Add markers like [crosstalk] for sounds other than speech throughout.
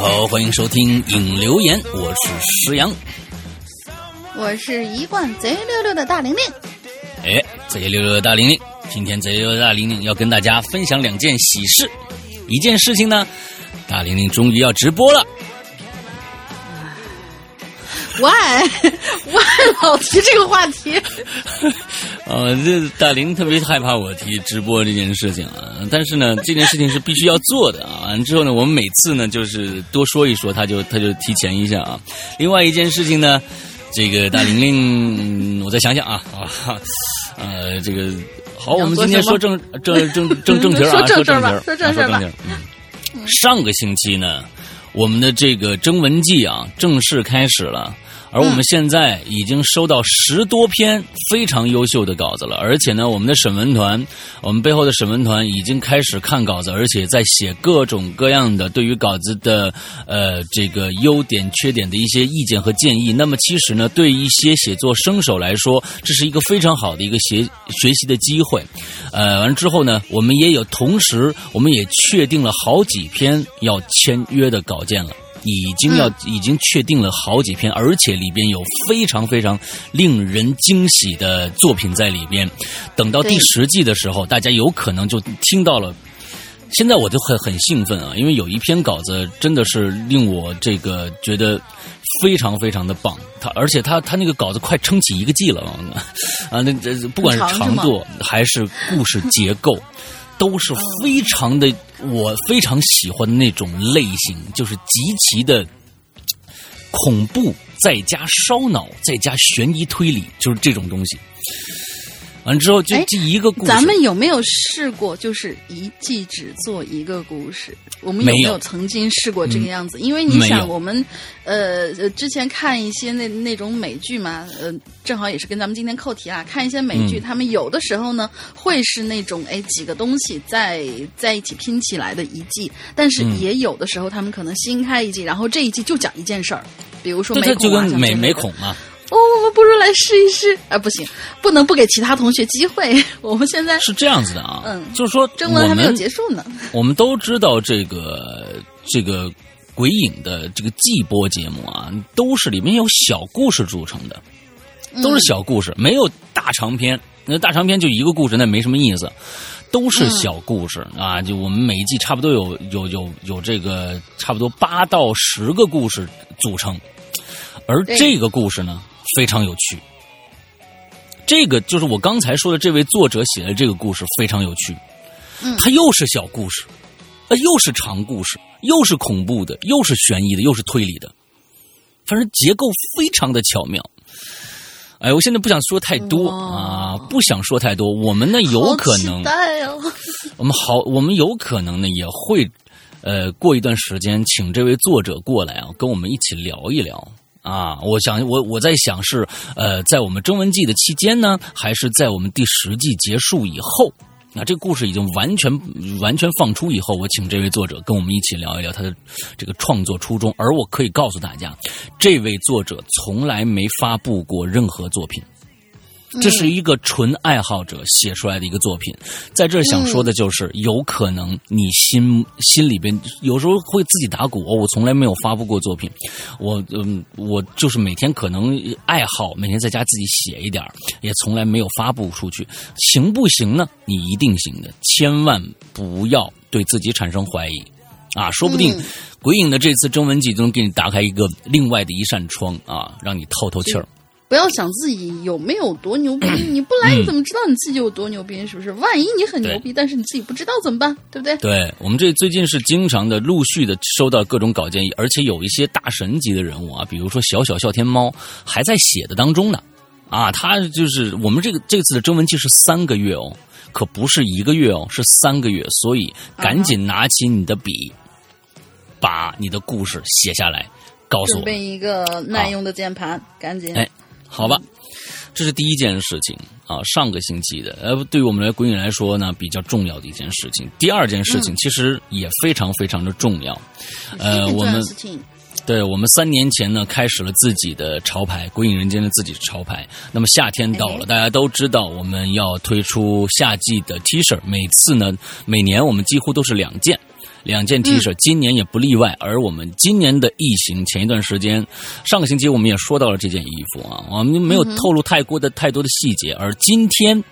好，欢迎收听影留言，我是石阳，我是一贯贼溜溜的大玲玲。哎，贼溜溜的大玲玲，今天贼溜溜的大玲玲要跟大家分享两件喜事。一件事情呢，大玲玲终于要直播了。Why [laughs] Why 老提这个话题？[laughs] 呃，这大林特别害怕我提直播这件事情啊。但是呢，这件事情是必须要做的啊。完之后呢，我们每次呢就是多说一说，他就他就提前一下啊。另外一件事情呢，这个大玲玲，我再想想啊啊，呃，这个好，我们今天说正正正正正题啊，说正题儿，说正事吧。嗯，上个星期呢，我们的这个征文季啊正式开始了。而我们现在已经收到十多篇非常优秀的稿子了，而且呢，我们的审文团，我们背后的审文团已经开始看稿子，而且在写各种各样的对于稿子的呃这个优点、缺点的一些意见和建议。那么，其实呢，对一些写作生手来说，这是一个非常好的一个学学习的机会。呃，完之后呢，我们也有同时，我们也确定了好几篇要签约的稿件了。已经要已经确定了好几篇，而且里边有非常非常令人惊喜的作品在里边。等到第十季的时候，大家有可能就听到了。现在我就很很兴奋啊，因为有一篇稿子真的是令我这个觉得非常非常的棒。他而且他他那个稿子快撑起一个季了啊！那这不管是长度还是故事结构。都是非常的，我非常喜欢的那种类型，就是极其的恐怖，再加烧脑，再加悬疑推理，就是这种东西。完之后就这一个故事，咱们有没有试过？就是一季只做一个故事，我们有没有曾经试过这个样子？因为你想，我们呃之前看一些那那种美剧嘛，呃，正好也是跟咱们今天扣题啊，看一些美剧，他们有的时候呢会是那种哎几个东西在在一起拼起来的一季，但是也有的时候他们可能新开一季，然后这一季就讲一件事儿，比如说美恐啊，美美恐啊。哦，我们不如来试一试。啊，不行，不能不给其他同学机会。[laughs] 我们现在是这样子的啊，嗯，就是说，征文还没有结束呢。我们都知道这个这个鬼影的这个季播节目啊，都是里面有小故事组成的，都是小故事，没有大长篇。那大长篇就一个故事，那没什么意思，都是小故事啊。就我们每一季差不多有有有有这个差不多八到十个故事组成，而这个故事呢。非常有趣，这个就是我刚才说的这位作者写的这个故事非常有趣，嗯，它又是小故事，呃，又是长故事，又是恐怖的，又是悬疑的，又是推理的，反正结构非常的巧妙。哎，我现在不想说太多啊，不想说太多。我们呢有可能，[laughs] 我们好，我们有可能呢也会，呃，过一段时间请这位作者过来啊，跟我们一起聊一聊。啊，我想我我在想是呃，在我们征文季的期间呢，还是在我们第十季结束以后？那这个故事已经完全完全放出以后，我请这位作者跟我们一起聊一聊他的这个创作初衷。而我可以告诉大家，这位作者从来没发布过任何作品。这是一个纯爱好者写出来的一个作品，在这想说的就是，有可能你心心里边有时候会自己打鼓。哦，我从来没有发布过作品，我嗯，我就是每天可能爱好，每天在家自己写一点也从来没有发布出去，行不行呢？你一定行的，千万不要对自己产生怀疑啊！说不定鬼影的这次征文季中给你打开一个另外的一扇窗啊，让你透透气儿。不要想自己有没有多牛逼，[clears throat] 你不来你怎么知道你自己有多牛逼？是不是？万一你很牛逼，但是你自己不知道怎么办？对不对？对我们这最近是经常的陆续的收到各种稿件，而且有一些大神级的人物啊，比如说小小笑天猫还在写的当中呢。啊，他就是我们这个这次的征文期是三个月哦，可不是一个月哦，是三个月，所以赶紧拿起你的笔，把你的故事写下来，告诉我。准备一个耐用的键盘，赶紧哎。好吧，这是第一件事情啊，上个星期的，呃，对于我们来鬼影来说呢，比较重要的一件事情。第二件事情其实也非常非常的重要，呃，我们对我们三年前呢开始了自己的潮牌“鬼影人间”的自己的潮牌。那么夏天到了，大家都知道我们要推出夏季的 T 恤，每次呢，每年我们几乎都是两件。两件 T 恤，今年也不例外。而我们今年的异形，前一段时间，上个星期我们也说到了这件衣服啊，我们没有透露太过的太多的细节。而今天，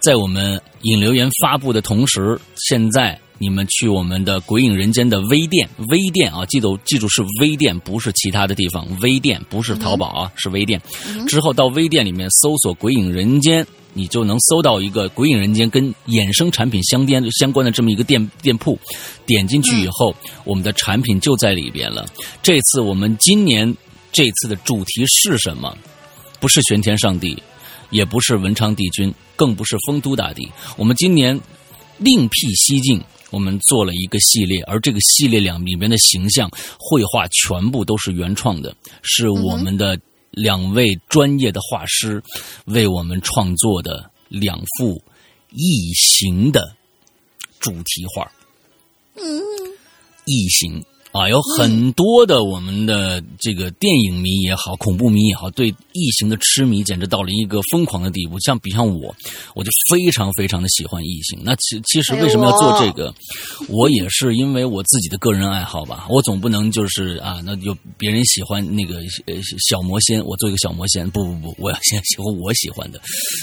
在我们引流言发布的同时，现在。你们去我们的《鬼影人间》的微店，微店啊，记住记住是微店，不是其他的地方。微店不是淘宝啊，是微店。之后到微店里面搜索《鬼影人间》，你就能搜到一个《鬼影人间》跟衍生产品相颠相关的这么一个店店铺。点进去以后，我们的产品就在里边了。这次我们今年这次的主题是什么？不是玄天上帝，也不是文昌帝君，更不是丰都大帝。我们今年另辟蹊径。我们做了一个系列，而这个系列两里面的形象绘画全部都是原创的，是我们的两位专业的画师为我们创作的两幅异形的主题画。嗯，异形。啊，有很多的我们的这个电影迷也好，恐怖迷也好，对异形的痴迷简直到了一个疯狂的地步。像比像我，我就非常非常的喜欢异形。那其其实为什么要做这个？我也是因为我自己的个人爱好吧。我总不能就是啊，那就别人喜欢那个呃小魔仙，我做一个小魔仙。不不不，我要先喜欢我喜欢的。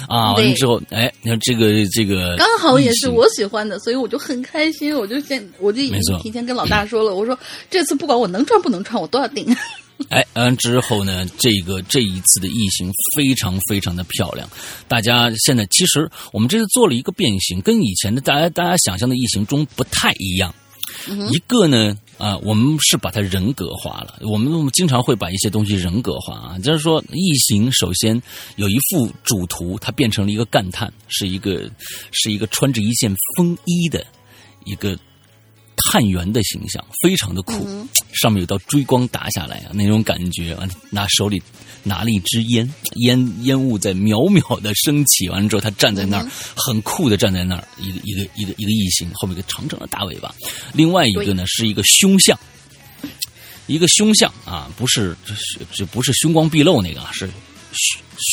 啊，完了之后，哎，你看这个这个，刚好也是我喜欢的，所以我就很开心。我就先我就已经提前跟老大说了，我说。这次不管我能穿不能穿，我都要订。[laughs] 哎，嗯之后呢，这个这一次的异形非常非常的漂亮。大家现在其实我们这次做了一个变形，跟以前的大家大家想象的异形中不太一样。一个呢，啊，我们是把它人格化了。我们我们经常会把一些东西人格化啊，就是说异形首先有一幅主图，它变成了一个干探，是一个是一个穿着一件风衣的一个。探员的形象非常的酷，上面有道追光打下来啊，那种感觉啊，拿手里拿了一支烟，烟烟雾在渺渺的升起，完了之后他站在那儿，很酷的站在那儿，一个一个一个一个异形，后面一个长长的大尾巴。另外一个呢是一个凶相，一个凶相啊，不是这不是凶光毕露那个啊，是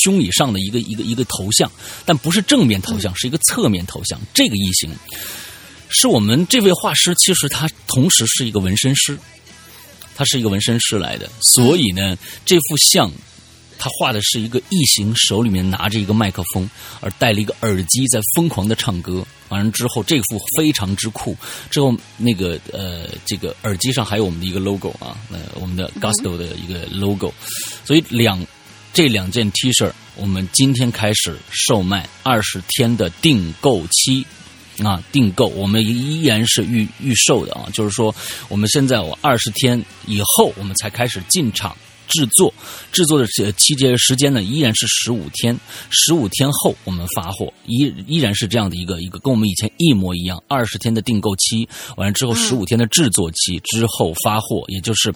胸以上的一个一个一个头像，但不是正面头像，是一个侧面头像。这个异形。是我们这位画师，其实他同时是一个纹身师，他是一个纹身师来的，所以呢，这幅像他画的是一个异形，手里面拿着一个麦克风，而戴了一个耳机，在疯狂的唱歌。完了之后，这幅非常之酷。之后那个呃，这个耳机上还有我们的一个 logo 啊，呃，我们的 Gusto 的一个 logo。所以两这两件 T 恤，我们今天开始售卖二十天的订购期。啊，订购我们依然是预预售的啊，就是说我们现在我二十天以后我们才开始进场制作，制作的期间时间呢依然是十五天，十五天后我们发货，依依然是这样的一个一个跟我们以前一模一样，二十天的订购期完了之后十五天的制作期之后发货，也就是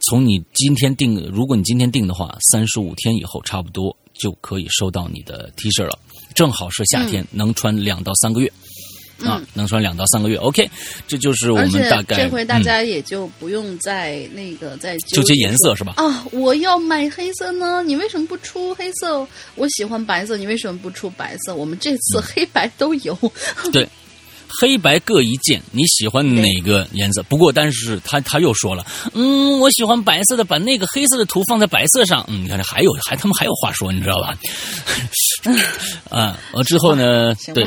从你今天订，如果你今天订的话，三十五天以后差不多就可以收到你的 T 恤了，正好是夏天能穿两到三个月。啊，能穿两到三个月，OK，这就是我们大概。这回大家也就不用再那个再纠结颜色是吧？啊，我要买黑色呢，你为什么不出黑色？我喜欢白色，你为什么不出白色？我们这次黑白都有。[laughs] 对，黑白各一件，你喜欢哪个颜色？不过，但是他他又说了，嗯，我喜欢白色的，把那个黑色的图放在白色上。嗯，你看这还有还他们还有话说，你知道吧？[laughs] 啊，完之后呢？[laughs] 对。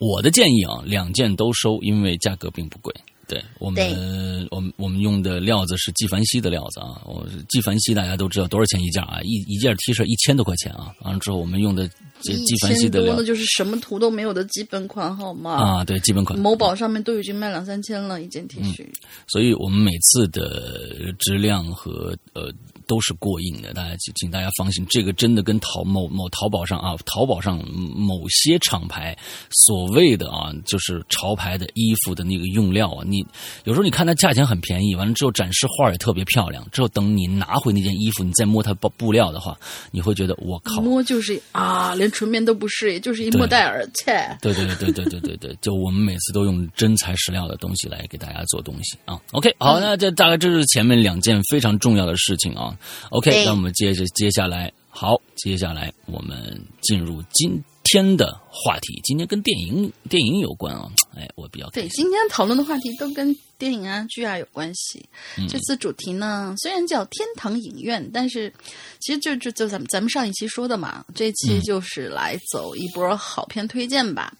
我的建议啊，两件都收，因为价格并不贵。对我们，我们我们用的料子是纪梵希的料子啊。我纪梵希大家都知道多少钱一件啊？一一件 T 恤一千多块钱啊。完了之后，我们用的这纪梵希的料，那就是什么图都没有的基本款，好吗？啊，对，基本款。某宝上面都已经卖两三千了一件 T 恤。所以我们每次的质量和呃。都是过硬的，大家请请大家放心，这个真的跟淘某某淘宝上啊，淘宝上某些厂牌所谓的啊，就是潮牌的衣服的那个用料啊，你有时候你看它价钱很便宜，完了之后展示画也特别漂亮，之后等你拿回那件衣服，你再摸它布布料的话，你会觉得我靠，摸就是啊，连纯棉都不是，也就是一莫代尔，切，对对对对对对对，就我们每次都用真材实料的东西来给大家做东西啊。OK，好，那这大概这是前面两件非常重要的事情啊。OK，那我们接着接下来，好，接下来我们进入今天的话题。今天跟电影电影有关啊，哎，我比较对。今天讨论的话题都跟电影啊、剧啊有关系。这次主题呢，虽然叫天堂影院，但是其实就就就咱们咱们上一期说的嘛，这期就是来走一波好片推荐吧。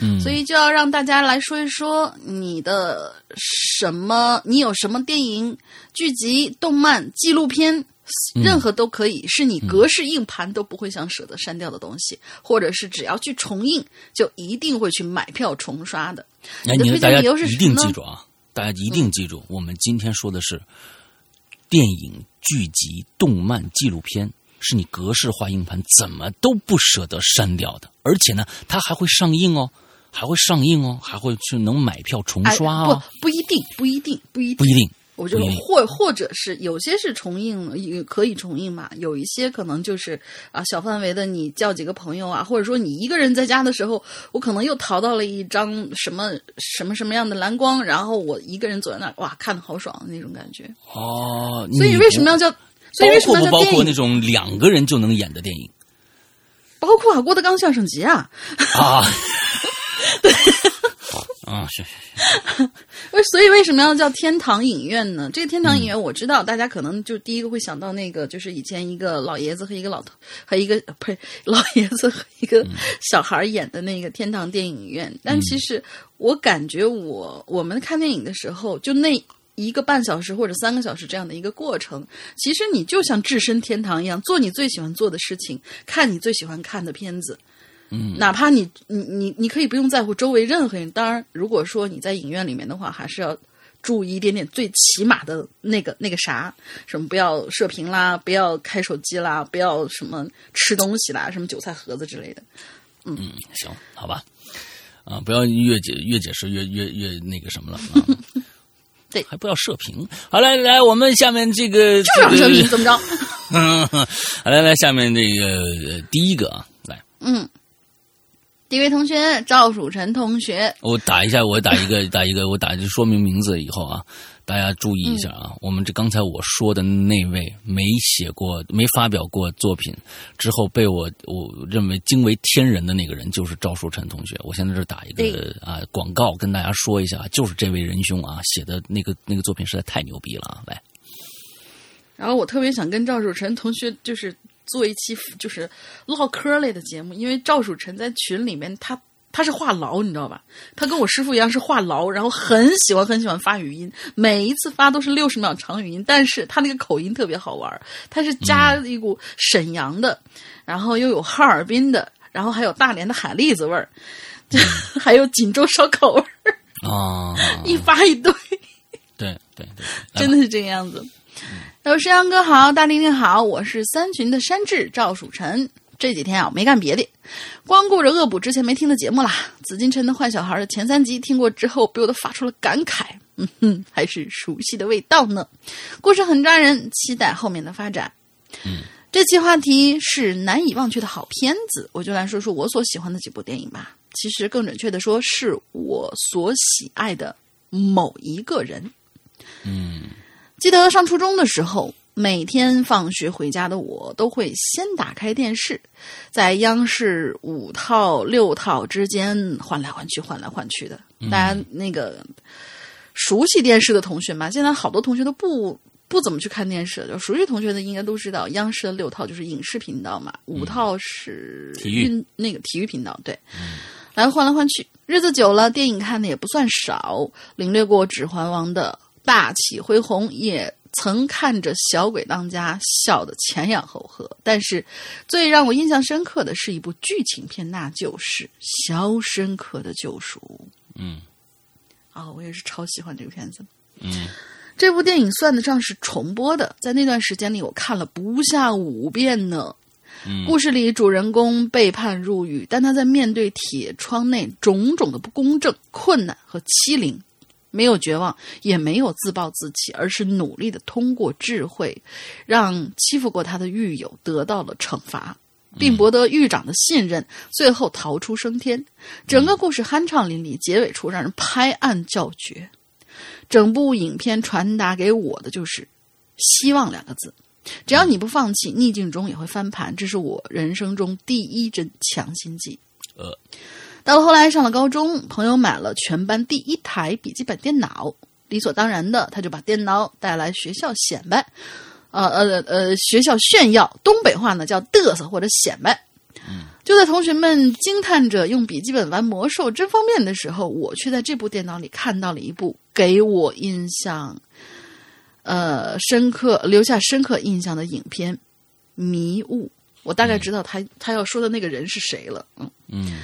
嗯，所以就要让大家来说一说你的什么，你有什么电影、剧集、动漫、纪录片。任何都可以，是你格式硬盘都不会想舍得删掉的东西，或者是只要去重印就一定会去买票重刷的。你的推荐理由是什么？一定记住啊！大家一定记住，我们今天说的是电影、剧集、动漫、纪录片，是你格式化硬盘怎么都不舍得删掉的。而且呢，它还会上映哦，还会上映哦，还会去能买票重刷哦。不，不一定，不一定，不一定，不一定。我觉得或或者是有些是重映，也可以重映嘛。有一些可能就是啊，小范围的，你叫几个朋友啊，或者说你一个人在家的时候，我可能又淘到了一张什么什么什么样的蓝光，然后我一个人坐在那儿，哇，看的好爽的那种感觉。哦，所以为什么要叫？所以为什么要叫包括那种两个人就能演的电影？包括啊，郭德纲相声集啊。啊。对。[laughs] 啊，是是是。[laughs] 为所以为什么要叫天堂影院呢？这个天堂影院，我知道大家可能就第一个会想到那个，就是以前一个老爷子和一个老头，和一个不是老爷子和一个小孩演的那个天堂电影院。但其实我感觉，我我们看电影的时候，就那一个半小时或者三个小时这样的一个过程，其实你就像置身天堂一样，做你最喜欢做的事情，看你最喜欢看的片子。嗯，哪怕你你你你可以不用在乎周围任何人。当然，如果说你在影院里面的话，还是要注意一点点最起码的那个那个啥，什么不要射频啦，不要开手机啦，不要什么吃东西啦，什么韭菜盒子之类的。嗯，行，好吧，啊，不要越解越解释越越越那个什么了啊。[laughs] 对，还不要射频。好来来，我们下面这个就让射频怎么着？[laughs] 好来来，下面这个第一个啊，来，嗯。第一位同学赵曙晨同学，我打一下，我打一个，[laughs] 打一个，我打就说明名字以后啊，大家注意一下啊，我们这刚才我说的那位没写过、没发表过作品之后被我我认为惊为天人的那个人，就是赵曙晨同学。我现在这打一个啊广告，跟大家说一下，就是这位仁兄啊写的那个那个作品实在太牛逼了啊！来，然后我特别想跟赵曙晨同学就是。做一期就是唠嗑类的节目，因为赵曙臣在群里面，他他是话痨，你知道吧？他跟我师傅一样是话痨，然后很喜欢很喜欢发语音，每一次发都是六十秒长语音，但是他那个口音特别好玩，他是加一股沈阳的，然后又有哈尔滨的，然后还有大连的海蛎子味儿，[laughs] 还有锦州烧烤味儿啊，[laughs] 一发一堆，对对对，真的是这个样子。有石阳哥好，大玲玲好，我是三群的山治赵曙晨。这几天啊，没干别的，光顾着恶补之前没听的节目啦。紫禁城的坏小孩的前三集听过之后，不由得发出了感慨，嗯哼，还是熟悉的味道呢。故事很抓人，期待后面的发展。嗯，这期话题是难以忘却的好片子，我就来说说我所喜欢的几部电影吧。其实更准确的说，是我所喜爱的某一个人。嗯。记得上初中的时候，每天放学回家的我都会先打开电视，在央视五套六套之间换来换去，换来换去的。大家那个熟悉电视的同学嘛，现在好多同学都不不怎么去看电视。就熟悉同学的应该都知道，央视的六套就是影视频道嘛，五套是体育那个体育频道。对，来换来换去，日子久了，电影看的也不算少，领略过《指环王》的。大气恢宏，也曾看着小鬼当家笑得前仰后合。但是，最让我印象深刻的是一部剧情片，那就是《肖申克的救赎》。嗯，啊，我也是超喜欢这个片子。嗯，这部电影算得上是重播的，在那段时间里，我看了不下五遍呢。嗯，故事里主人公被判入狱，但他在面对铁窗内种种的不公正、困难和欺凌。没有绝望，也没有自暴自弃，而是努力的通过智慧，让欺负过他的狱友得到了惩罚，并博得狱长的信任，最后逃出升天。整个故事酣畅淋漓，结尾处让人拍案叫绝。整部影片传达给我的就是希望两个字。只要你不放弃，逆境中也会翻盘。这是我人生中第一针强心剂。呃，到了后来上了高中，朋友买了全班第一台笔记本电脑，理所当然的他就把电脑带来学校显摆，呃呃呃，学校炫耀。东北话呢叫嘚瑟或者显摆。就在同学们惊叹着用笔记本玩魔兽真方便的时候，我却在这部电脑里看到了一部给我印象，呃，深刻留下深刻印象的影片《迷雾》。我大概知道他他要说的那个人是谁了。嗯嗯，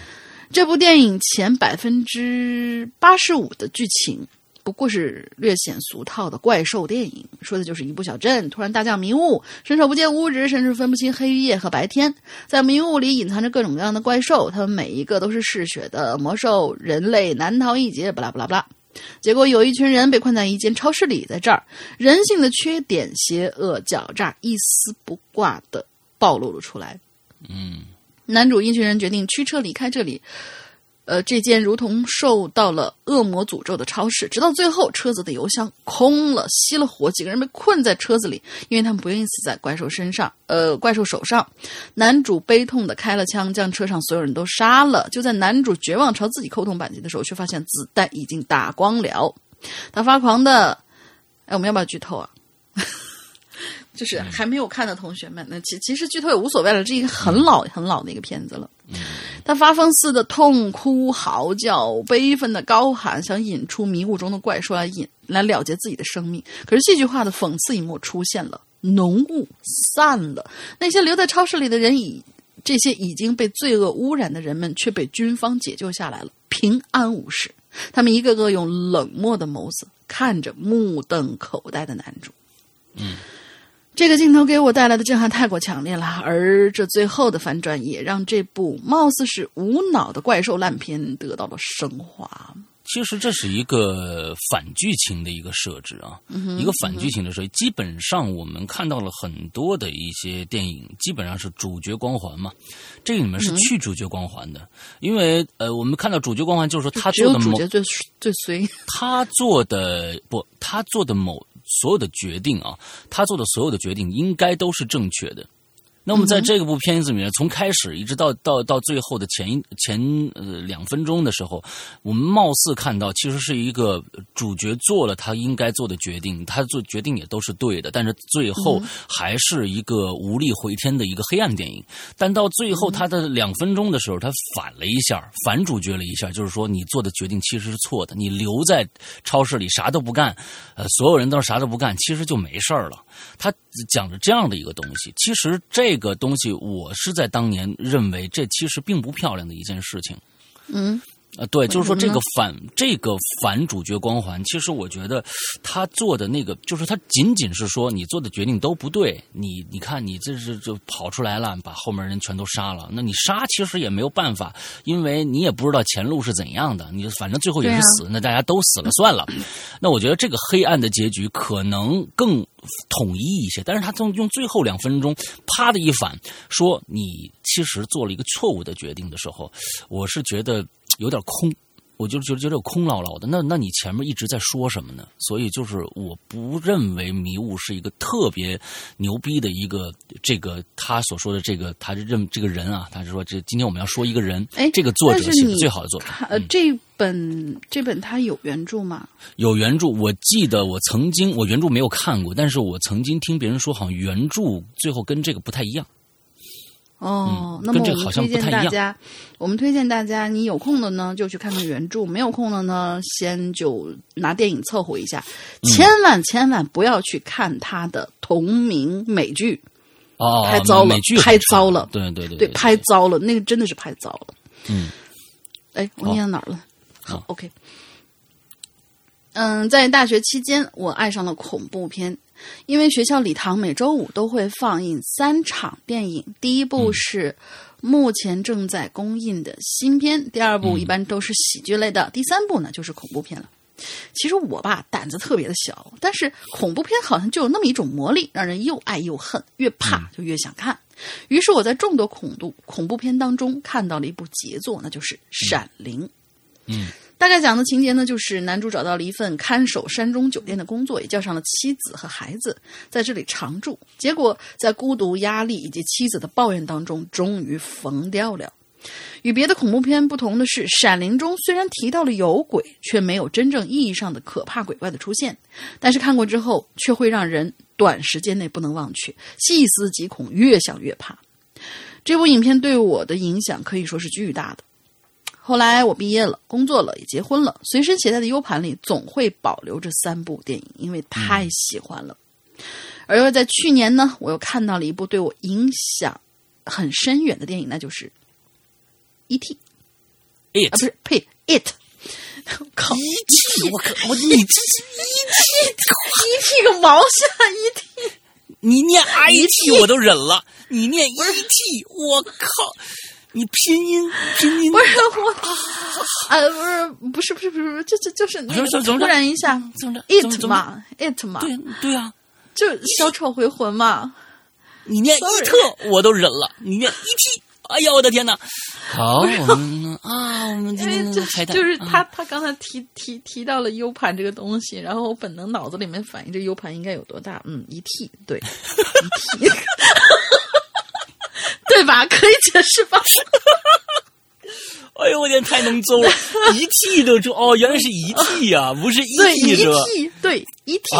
这部电影前百分之八十五的剧情。不过是略显俗套的怪兽电影，说的就是一部小镇突然大降迷雾，伸手不见五指，甚至分不清黑夜和白天。在迷雾里隐藏着各种各样的怪兽，他们每一个都是嗜血的魔兽，人类难逃一劫。巴拉巴拉巴拉。结果有一群人被困在一间超市里，在这儿，人性的缺点、邪恶、狡诈一丝不挂的暴露了出来。嗯，男主一群人决定驱车离开这里。呃，这间如同受到了恶魔诅咒的超市，直到最后车子的油箱空了，熄了火，几个人被困在车子里，因为他们不愿意死在怪兽身上，呃，怪兽手上。男主悲痛的开了枪，将车上所有人都杀了。就在男主绝望朝自己扣动扳机的时候，却发现子弹已经打光了。他发狂的，哎，我们要不要剧透啊？就是还没有看的同学们，那其其实剧透也无所谓了，这一个很老很老的一个片子了。他发疯似的痛哭嚎叫，悲愤的高喊，想引出迷雾中的怪兽来引来了结自己的生命。可是戏剧化的讽刺一幕出现了，浓雾散了，那些留在超市里的人已这些已经被罪恶污染的人们却被军方解救下来了，平安无事。他们一个个用冷漠的眸子看着目瞪口呆的男主。嗯。这个镜头给我带来的震撼太过强烈了，而这最后的反转也让这部貌似是无脑的怪兽烂片得到了升华。其实这是一个反剧情的一个设置啊，一个反剧情的设计。基本上我们看到了很多的一些电影，基本上是主角光环嘛。这个里面是去主角光环的，因为呃，我们看到主角光环就是说他做的主角最最随，他做的不，他做的某。所有的决定啊，他做的所有的决定应该都是正确的。那么在这个部片子里面，从开始一直到到到最后的前一前呃两分钟的时候，我们貌似看到其实是一个主角做了他应该做的决定，他做决定也都是对的，但是最后还是一个无力回天的一个黑暗电影。但到最后他的两分钟的时候，他反了一下，反主角了一下，就是说你做的决定其实是错的，你留在超市里啥都不干，呃，所有人都是啥都不干，其实就没事儿了。他讲着这样的一个东西，其实这个东西我是在当年认为这其实并不漂亮的一件事情。嗯。呃，对，就是说这个反这个反主角光环，其实我觉得他做的那个，就是他仅仅是说你做的决定都不对，你你看你这是就跑出来了，把后面人全都杀了，那你杀其实也没有办法，因为你也不知道前路是怎样的，你反正最后也是死，那大家都死了算了。[laughs] 那我觉得这个黑暗的结局可能更统一一些，但是他从用最后两分钟啪的一反，说你其实做了一个错误的决定的时候，我是觉得。有点空，我就觉得觉得有空落落的。那那你前面一直在说什么呢？所以就是我不认为迷雾是一个特别牛逼的一个这个他所说的这个他认这个人啊，他是说这今天我们要说一个人，哎，这个作者写的最好的作者。呃，这本这本他有原著吗？有原著，我记得我曾经我原著没有看过，但是我曾经听别人说，好像原著最后跟这个不太一样。哦，那么我们推荐大家，我们推荐大家，你有空的呢就去看看原著，没有空的呢先就拿电影凑合一下，千万千万不要去看他的同名美剧，哦，拍糟了，拍糟了，对对对，对，拍糟了，那个真的是拍糟了。嗯，哎，我念到哪儿了？好，OK。嗯，在大学期间，我爱上了恐怖片。因为学校礼堂每周五都会放映三场电影，第一部是目前正在公映的新片，第二部一般都是喜剧类的，第三部呢就是恐怖片了。其实我吧胆子特别的小，但是恐怖片好像就有那么一种魔力，让人又爱又恨，越怕就越想看。于是我在众多恐怖恐怖片当中看到了一部杰作，那就是《闪灵》。嗯。大概讲的情节呢，就是男主找到了一份看守山中酒店的工作，也叫上了妻子和孩子，在这里常住。结果在孤独、压力以及妻子的抱怨当中，终于疯掉了。与别的恐怖片不同的是，《闪灵》中虽然提到了有鬼，却没有真正意义上的可怕鬼怪的出现。但是看过之后，却会让人短时间内不能忘却，细思极恐，越想越怕。这部影片对我的影响可以说是巨大的。后来我毕业了，工作了，也结婚了，随身携带的 U 盘里总会保留这三部电影，因为太喜欢了。而又在去年呢，我又看到了一部对我影响很深远的电影，那就是《E.T.》。It 啊，不是呸，It。靠，E.T. 我靠，我你这是 E.T.，E.T. 个毛线，E.T. 你念 I.T. 我都忍了，你念 E.T. 我靠。你拼音拼音不是我啊，不是不是不是不是，就就就是那个突然一下，it 嘛，it 嘛，对对啊，就小丑回魂嘛。你念伊特我都忍了，你念 E.T. 哎呀，我的天哪！好，我们啊，我们今天就是他他刚才提提提到了 U 盘这个东西，然后我本能脑子里面反应这 U 盘应该有多大？嗯一 T，对，E.T. [laughs] 对吧？可以解释吧？哎呦，我天，太能揍了！[laughs] 一 T 都就哦，原来是一 T 呀，不是一 T 是吧？对，一 T，[laughs]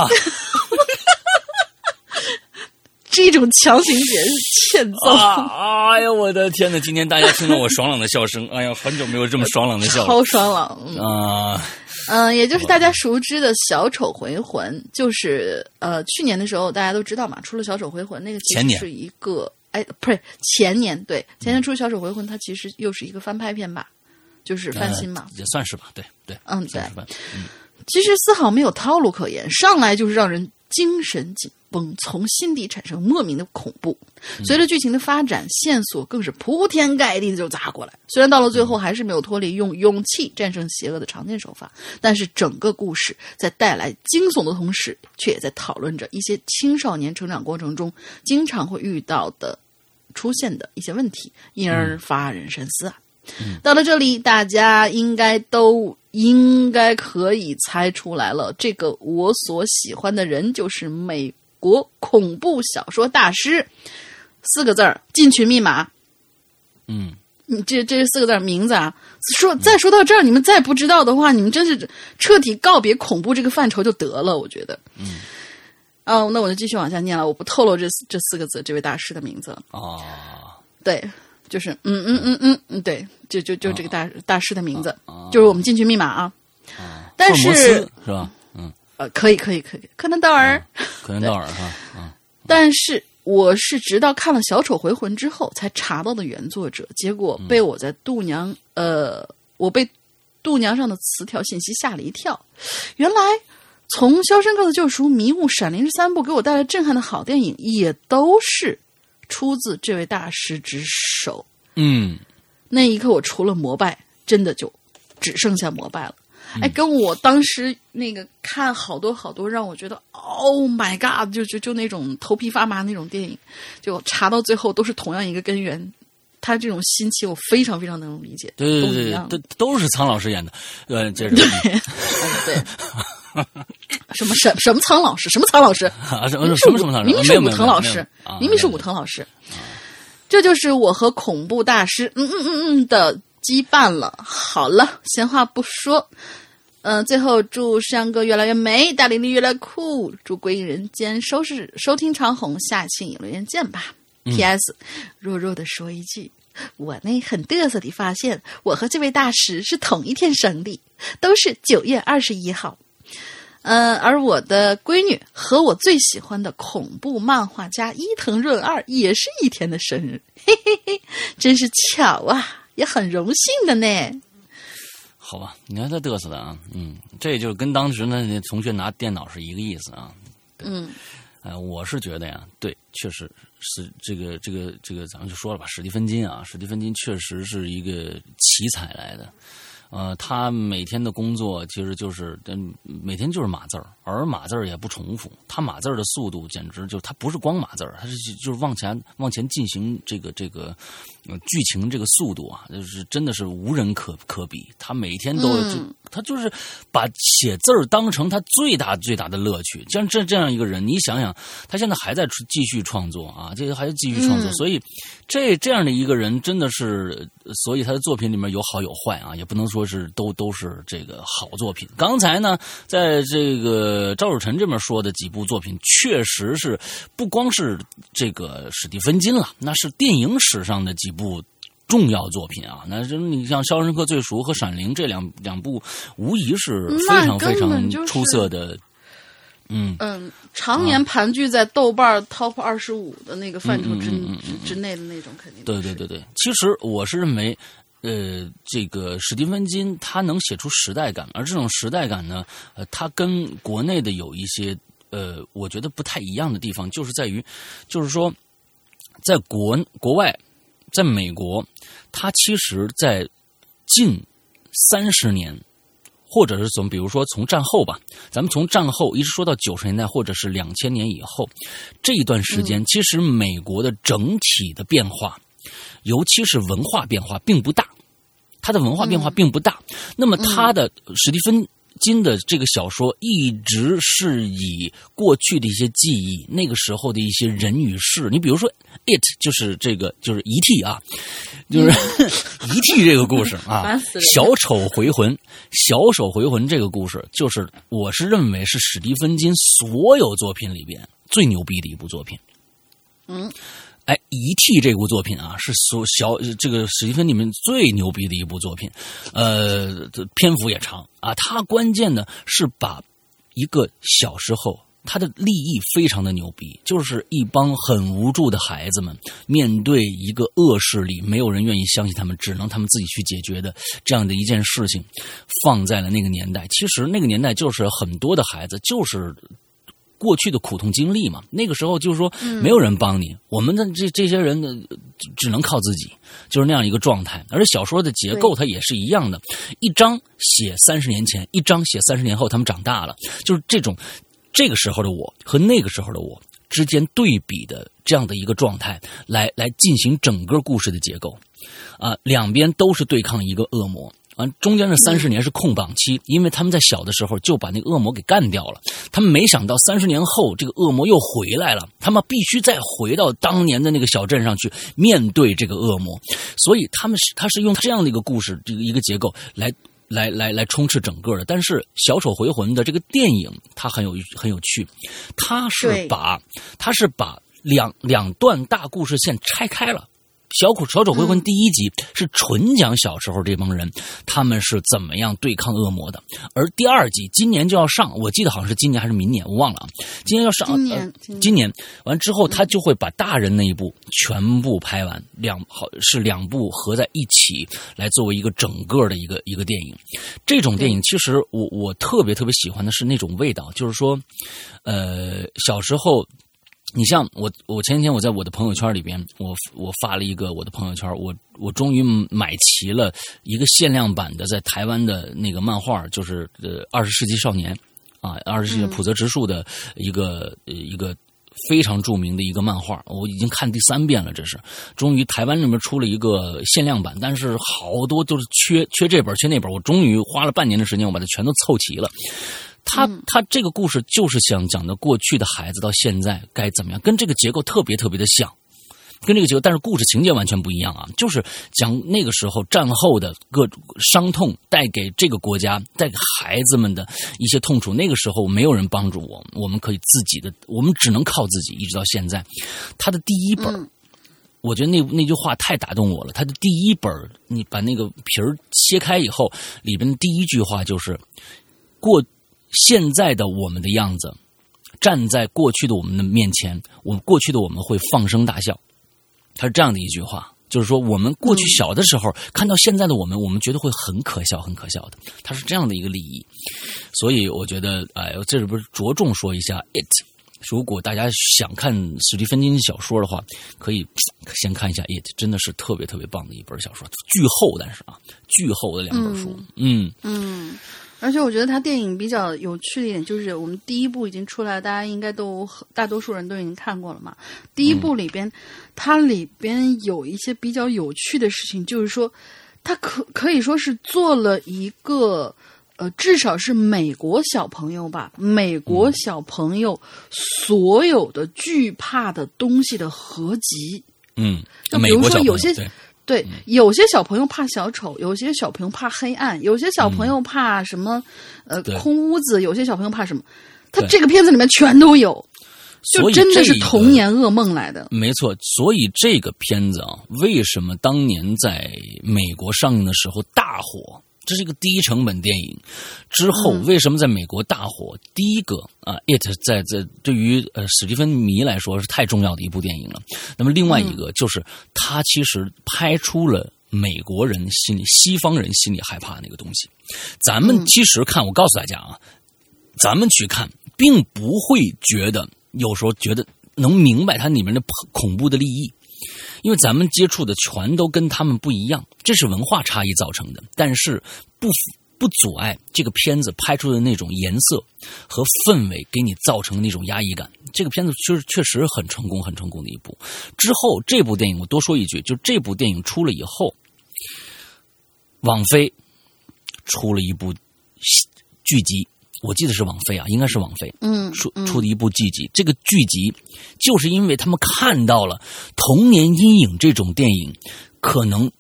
这种强行解释欠揍！啊哎呦，我的天呐，今天大家听到我爽朗的笑声，哎呀，很久没有这么爽朗的笑，超爽朗啊！嗯，也就是大家熟知的小丑回魂，就是呃，去年的时候大家都知道嘛，出了小丑回魂，那个前年是一个。哎，不是前年对前年出《小丑回魂》，它其实又是一个翻拍片吧，就是翻新嘛，也算是吧，对对，嗯对，嗯，其实丝毫没有套路可言，上来就是让人精神紧绷，从心底产生莫名的恐怖。随着剧情的发展，线索更是铺天盖地的就砸过来。虽然到了最后还是没有脱离用勇气战胜邪恶的常见手法，但是整个故事在带来惊悚的同时，却也在讨论着一些青少年成长过程中经常会遇到的。出现的一些问题，因而发人深思啊。到了这里，大家应该都应该可以猜出来了，这个我所喜欢的人就是美国恐怖小说大师，四个字儿进群密码。嗯，你这这四个字名字啊，说再说到这儿，你们再不知道的话，你们真是彻底告别恐怖这个范畴就得了。我觉得，嗯。哦，那我就继续往下念了，我不透露这这四个字，这位大师的名字了。哦，对，就是嗯嗯嗯嗯嗯，对，就就就这个大大师的名字，就是我们进去密码啊。但是是吧？嗯，呃，可以可以可以，柯南道尔，柯南道尔哈啊。[laughs] 但是我是直到看了《小丑回魂》之后才查到的原作者，结果被我在度娘呃，我被度娘上的词条信息吓了一跳，原来。从《肖申克的救赎》《迷雾》《闪灵》这三部给我带来震撼的好电影，也都是出自这位大师之手。嗯，那一刻我除了膜拜，真的就只剩下膜拜了。哎，跟我当时那个看好多好多让我觉得 “Oh my God”，就就就那种头皮发麻那种电影，就查到最后都是同样一个根源。他这种心情我非常非常能理解。对对对，都都是苍老师演的。呃，接着。[laughs] [laughs] 对。[laughs] 什么什什么苍老师？什么苍老师？啊，什么什么苍老师？明明是武藤老师，明明是武藤老师。这就是我和恐怖大师嗯嗯嗯嗯的羁绊了。好了，闲话不说，嗯，最后祝山哥越来越美，大玲玲越来越酷，祝归隐人间收视收听长虹，下期影留言见吧。P.S. 弱弱的说一句，我呢很嘚瑟的发现，我和这位大师是同一天生的，都是九月二十一号。嗯，而我的闺女和我最喜欢的恐怖漫画家伊藤润二也是一天的生日，嘿嘿嘿，真是巧啊，也很荣幸的呢。好吧，你看他嘚瑟的啊，嗯，这就跟当时那同学拿电脑是一个意思啊。嗯，呃，我是觉得呀，对，确实是这个这个这个，咱们就说了吧，史蒂芬金啊，史蒂芬金确实是一个奇才来的。呃，他每天的工作其实就是，嗯每天就是码字儿，而码字儿也不重复。他码字儿的速度简直就，他不是光码字儿，他是就是往前往前进行这个这个剧情这个速度啊，就是真的是无人可可比。他每天都就他就是把写字儿当成他最大最大的乐趣。像这这样一个人，你想想，他现在还在继续创作啊，这个还在继续创作，所以这这样的一个人真的是，所以他的作品里面有好有坏啊，也不能说。是都都是这个好作品。刚才呢，在这个赵汝辰这边说的几部作品，确实是不光是这个史蒂芬金了，那是电影史上的几部重要作品啊。那就你像《肖申克最赎》和《闪灵》这两两部，无疑是非常非常出色的。嗯嗯，常年盘踞在豆瓣 Top 二十五的那个范畴之之内的那种，肯定对对对对。其实我是认为。呃，这个史蒂芬金他能写出时代感，而这种时代感呢，呃，他跟国内的有一些呃，我觉得不太一样的地方，就是在于，就是说，在国国外，在美国，他其实，在近三十年，或者是从比如说从战后吧，咱们从战后一直说到九十年代，或者是两千年以后这一段时间，其实美国的整体的变化。尤其是文化变化并不大，他的文化变化并不大。那么他的史蒂芬金的这个小说一直是以过去的一些记忆，那个时候的一些人与事。你比如说，it 就是这个就是遗体啊，就是 [laughs] 遗体这个故事啊，小丑回魂，小丑回魂这个故事，就是我是认为是史蒂芬金所有作品里边最牛逼的一部作品。嗯。哎，《遗替》这部作品啊，是所小这个史蒂芬里面最牛逼的一部作品，呃，篇幅也长啊。他关键的是把一个小时候他的立意非常的牛逼，就是一帮很无助的孩子们面对一个恶势力，没有人愿意相信他们，只能他们自己去解决的这样的一件事情，放在了那个年代。其实那个年代就是很多的孩子就是。过去的苦痛经历嘛，那个时候就是说没有人帮你，我们的这这些人呢，只能靠自己，就是那样一个状态。而小说的结构它也是一样的，一章写三十年前，一章写三十年后，他们长大了，就是这种这个时候的我和那个时候的我之间对比的这样的一个状态，来来进行整个故事的结构。啊，两边都是对抗一个恶魔。完，中间这三十年是空档期，因为他们在小的时候就把那个恶魔给干掉了。他们没想到三十年后这个恶魔又回来了，他们必须再回到当年的那个小镇上去面对这个恶魔。所以他们是他是用这样的一个故事这个一个结构来来来来充斥整个的。但是《小丑回魂》的这个电影它很有很有趣，它是把它是把两两段大故事线拆开了。小丑回魂第一集是纯讲小时候这帮人他们是怎么样对抗恶魔的，而第二集今年就要上，我记得好像是今年还是明年，我忘了啊。今年要上，今年今年完之后，他就会把大人那一部全部拍完，两好是两部合在一起来作为一个整个的一个一个电影。这种电影其实我我特别特别喜欢的是那种味道，就是说，呃，小时候。你像我，我前几天我在我的朋友圈里边，我我发了一个我的朋友圈，我我终于买齐了一个限量版的在台湾的那个漫画，就是呃二十世纪少年啊，二十世纪普泽直树的一个一个非常著名的一个漫画，我已经看第三遍了，这是终于台湾那边出了一个限量版，但是好多都是缺缺这本缺那本，我终于花了半年的时间，我把它全都凑齐了。他他这个故事就是想讲的过去的孩子到现在该怎么样，跟这个结构特别特别的像，跟这个结构，但是故事情节完全不一样啊！就是讲那个时候战后的各种伤痛带给这个国家、带给孩子们的一些痛楚。那个时候没有人帮助我，我们可以自己的，我们只能靠自己，一直到现在。他的第一本，我觉得那那句话太打动我了。他的第一本，你把那个皮儿切开以后，里边的第一句话就是过。现在的我们的样子，站在过去的我们的面前，我们过去的我们会放声大笑。他是这样的一句话，就是说我们过去小的时候看到现在的我们，我们觉得会很可笑，很可笑的。他是这样的一个利益，所以我觉得，哎，这里不是着重说一下 it，如果大家想看史蒂芬金小说的话，可以 [tsk] 先看一下《It》，真的是特别特别棒的一本小说，巨厚，但是啊，巨厚的两本书。嗯嗯，而且我觉得他电影比较有趣的一点就是，我们第一部已经出来，大家应该都大多数人都已经看过了嘛。第一部里边，它里边有一些比较有趣的事情，就是说，它可可以说是做了一个。呃，至少是美国小朋友吧，美国小朋友所有的惧怕的东西的合集。嗯，就比如说有些对，有些小朋友怕小丑，有些小朋友怕黑暗，有些小朋友怕什么？呃，空屋子，有些小朋友怕什么？他这个片子里面全都有，就真的是童年噩梦来的。没错，所以这个片子啊，为什么当年在美国上映的时候大火？这是一个低成本电影，之后为什么在美国大火？第一个啊，It 在在对于呃史蒂芬迷来说是太重要的一部电影了。那么另外一个就是，他其实拍出了美国人心里、西方人心里害怕那个东西。咱们其实看，我告诉大家啊，咱们去看，并不会觉得有时候觉得能明白它里面的恐怖的利益。因为咱们接触的全都跟他们不一样，这是文化差异造成的，但是不不阻碍这个片子拍出的那种颜色和氛围给你造成那种压抑感。这个片子确实确实很成功，很成功的一部。之后这部电影我多说一句，就这部电影出了以后，网飞出了一部剧集。我记得是网飞啊，应该是网飞，嗯，出出的一部剧集。这个剧集就是因为他们看到了童年阴影这种电影，可能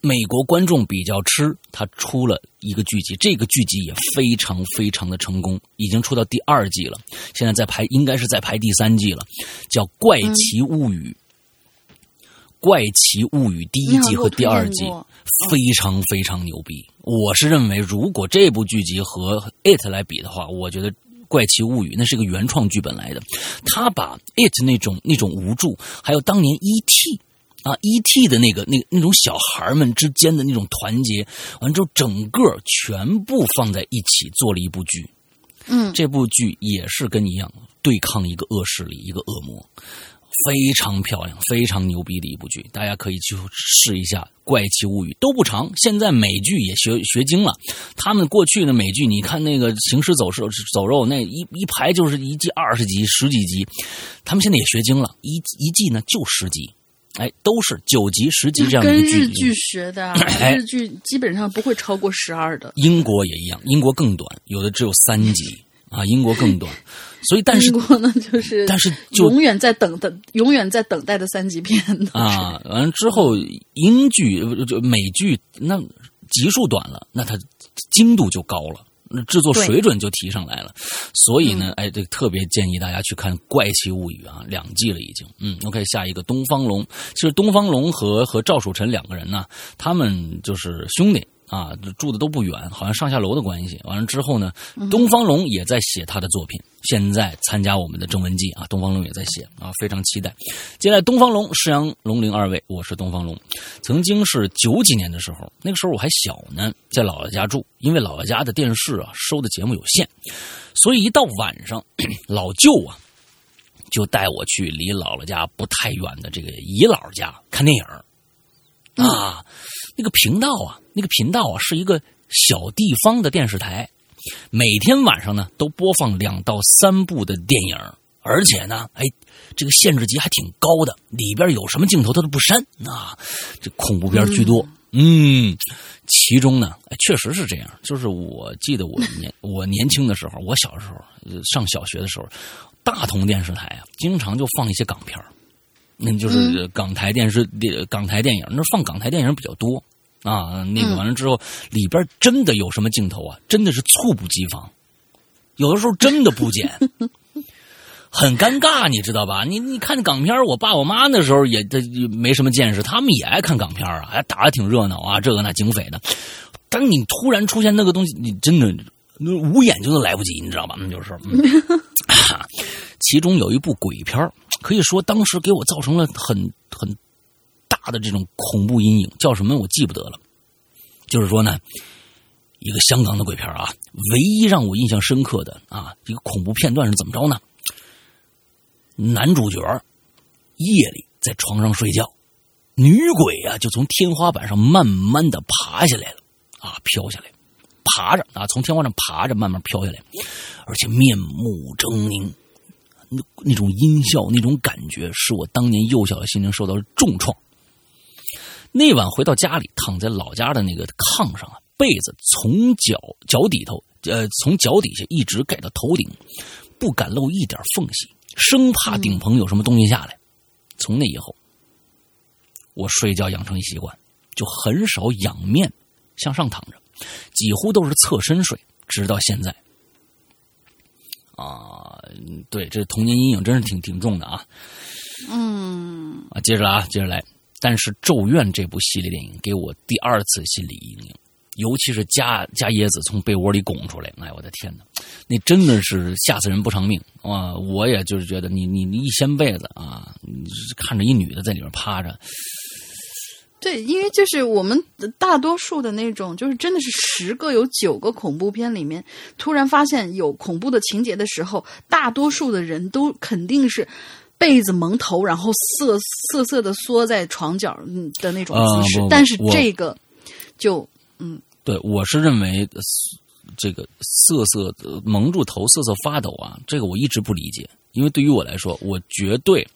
美国观众比较吃，他出了一个剧集。这个剧集也非常非常的成功，已经出到第二季了，现在在拍，应该是在拍第三季了，叫《怪奇物语》。《怪奇物语》第一季和第二季非常非常牛逼。我是认为，如果这部剧集和《It》来比的话，我觉得《怪奇物语》那是个原创剧本来的。他把《It》那种那种无助，还有当年 E.T. 啊 E.T. 的那个那那种小孩们之间的那种团结，完之后整个全部放在一起做了一部剧。嗯，这部剧也是跟你一样对抗一个恶势力，一个恶魔。非常漂亮、非常牛逼的一部剧，大家可以去试一下《怪奇物语》，都不长。现在美剧也学学精了，他们过去的美剧，你看那个《行尸走肉》走肉那一一排就是一季二十集、十几集，他们现在也学精了，一一季呢就十集，哎，都是九集、十集这样的剧。跟日剧学的，[clears throat] 日剧基本上不会超过十二的。英国也一样，英国更短，有的只有三集啊，英国更短。所以，但是英国呢，[laughs] 就是但是永远在等等，永远在等待的三级片啊。完了之后，英剧就美剧，那集数短了，那它精度就高了，那制作水准就提上来了。所以呢，哎，这特别建议大家去看《怪奇物语》啊，两季了已经。嗯，OK，下一个东方龙，其实东方龙和和赵曙臣两个人呢，他们就是兄弟。啊，住的都不远，好像上下楼的关系。完了之后呢，东方龙也在写他的作品，现在参加我们的征文季啊。东方龙也在写啊，非常期待。接下来，东方龙、石阳龙鳞二位，我是东方龙。曾经是九几年的时候，那个时候我还小呢，在姥姥家住，因为姥姥家的电视啊收的节目有限，所以一到晚上，老舅啊就带我去离姥姥家不太远的这个姨姥家看电影啊。那个频道啊，那个频道啊，是一个小地方的电视台，每天晚上呢都播放两到三部的电影，而且呢，哎，这个限制级还挺高的，里边有什么镜头他都不删啊，这恐怖片居多。嗯，其中呢，确实是这样，就是我记得我年我年轻的时候，我小时候上小学的时候，大同电视台啊，经常就放一些港片那就是港台电视、港台电影，那放港台电影比较多啊。那个完了之后，里边真的有什么镜头啊？真的是猝不及防，有的时候真的不剪，[laughs] 很尴尬，你知道吧？你你看港片，我爸我妈那时候也这没什么见识，他们也爱看港片啊，还打的挺热闹啊，这个那警匪的。当你突然出现那个东西，你真的那捂眼睛都来不及，你知道吧？那就是，[laughs] 其中有一部鬼片可以说当时给我造成了很很大他的这种恐怖阴影，叫什么我记不得了。就是说呢，一个香港的鬼片啊，唯一让我印象深刻的啊一个恐怖片段是怎么着呢？男主角夜里在床上睡觉，女鬼啊就从天花板上慢慢的爬下来了，啊，飘下来，爬着啊，从天花板上爬着慢慢飘下来，而且面目狰狞，那那种音效，那种感觉，使我当年幼小的心灵受到了重创。那晚回到家里，躺在老家的那个炕上啊，被子从脚脚底头，呃，从脚底下一直盖到头顶，不敢露一点缝隙。生怕顶棚有什么东西下来。从那以后，我睡觉养成一习惯，就很少仰面向上躺着，几乎都是侧身睡。直到现在，啊，对，这童年阴影真是挺挺重的啊。嗯，啊，接着啊，接着来。但是《咒怨》这部系列电影给我第二次心理阴影。尤其是加加椰子从被窝里拱出来，哎，我的天哪，那真的是吓死人不偿命啊！我也就是觉得你你你一掀被子啊，看着一女的在里面趴着。对，因为就是我们大多数的那种，就是真的是十个有九个恐怖片里面，突然发现有恐怖的情节的时候，大多数的人都肯定是被子蒙头，然后瑟瑟瑟的缩在床角的那种姿势。但是这个就。嗯，对，我是认为这个瑟瑟蒙住头，瑟瑟发抖啊，这个我一直不理解。因为对于我来说，我绝对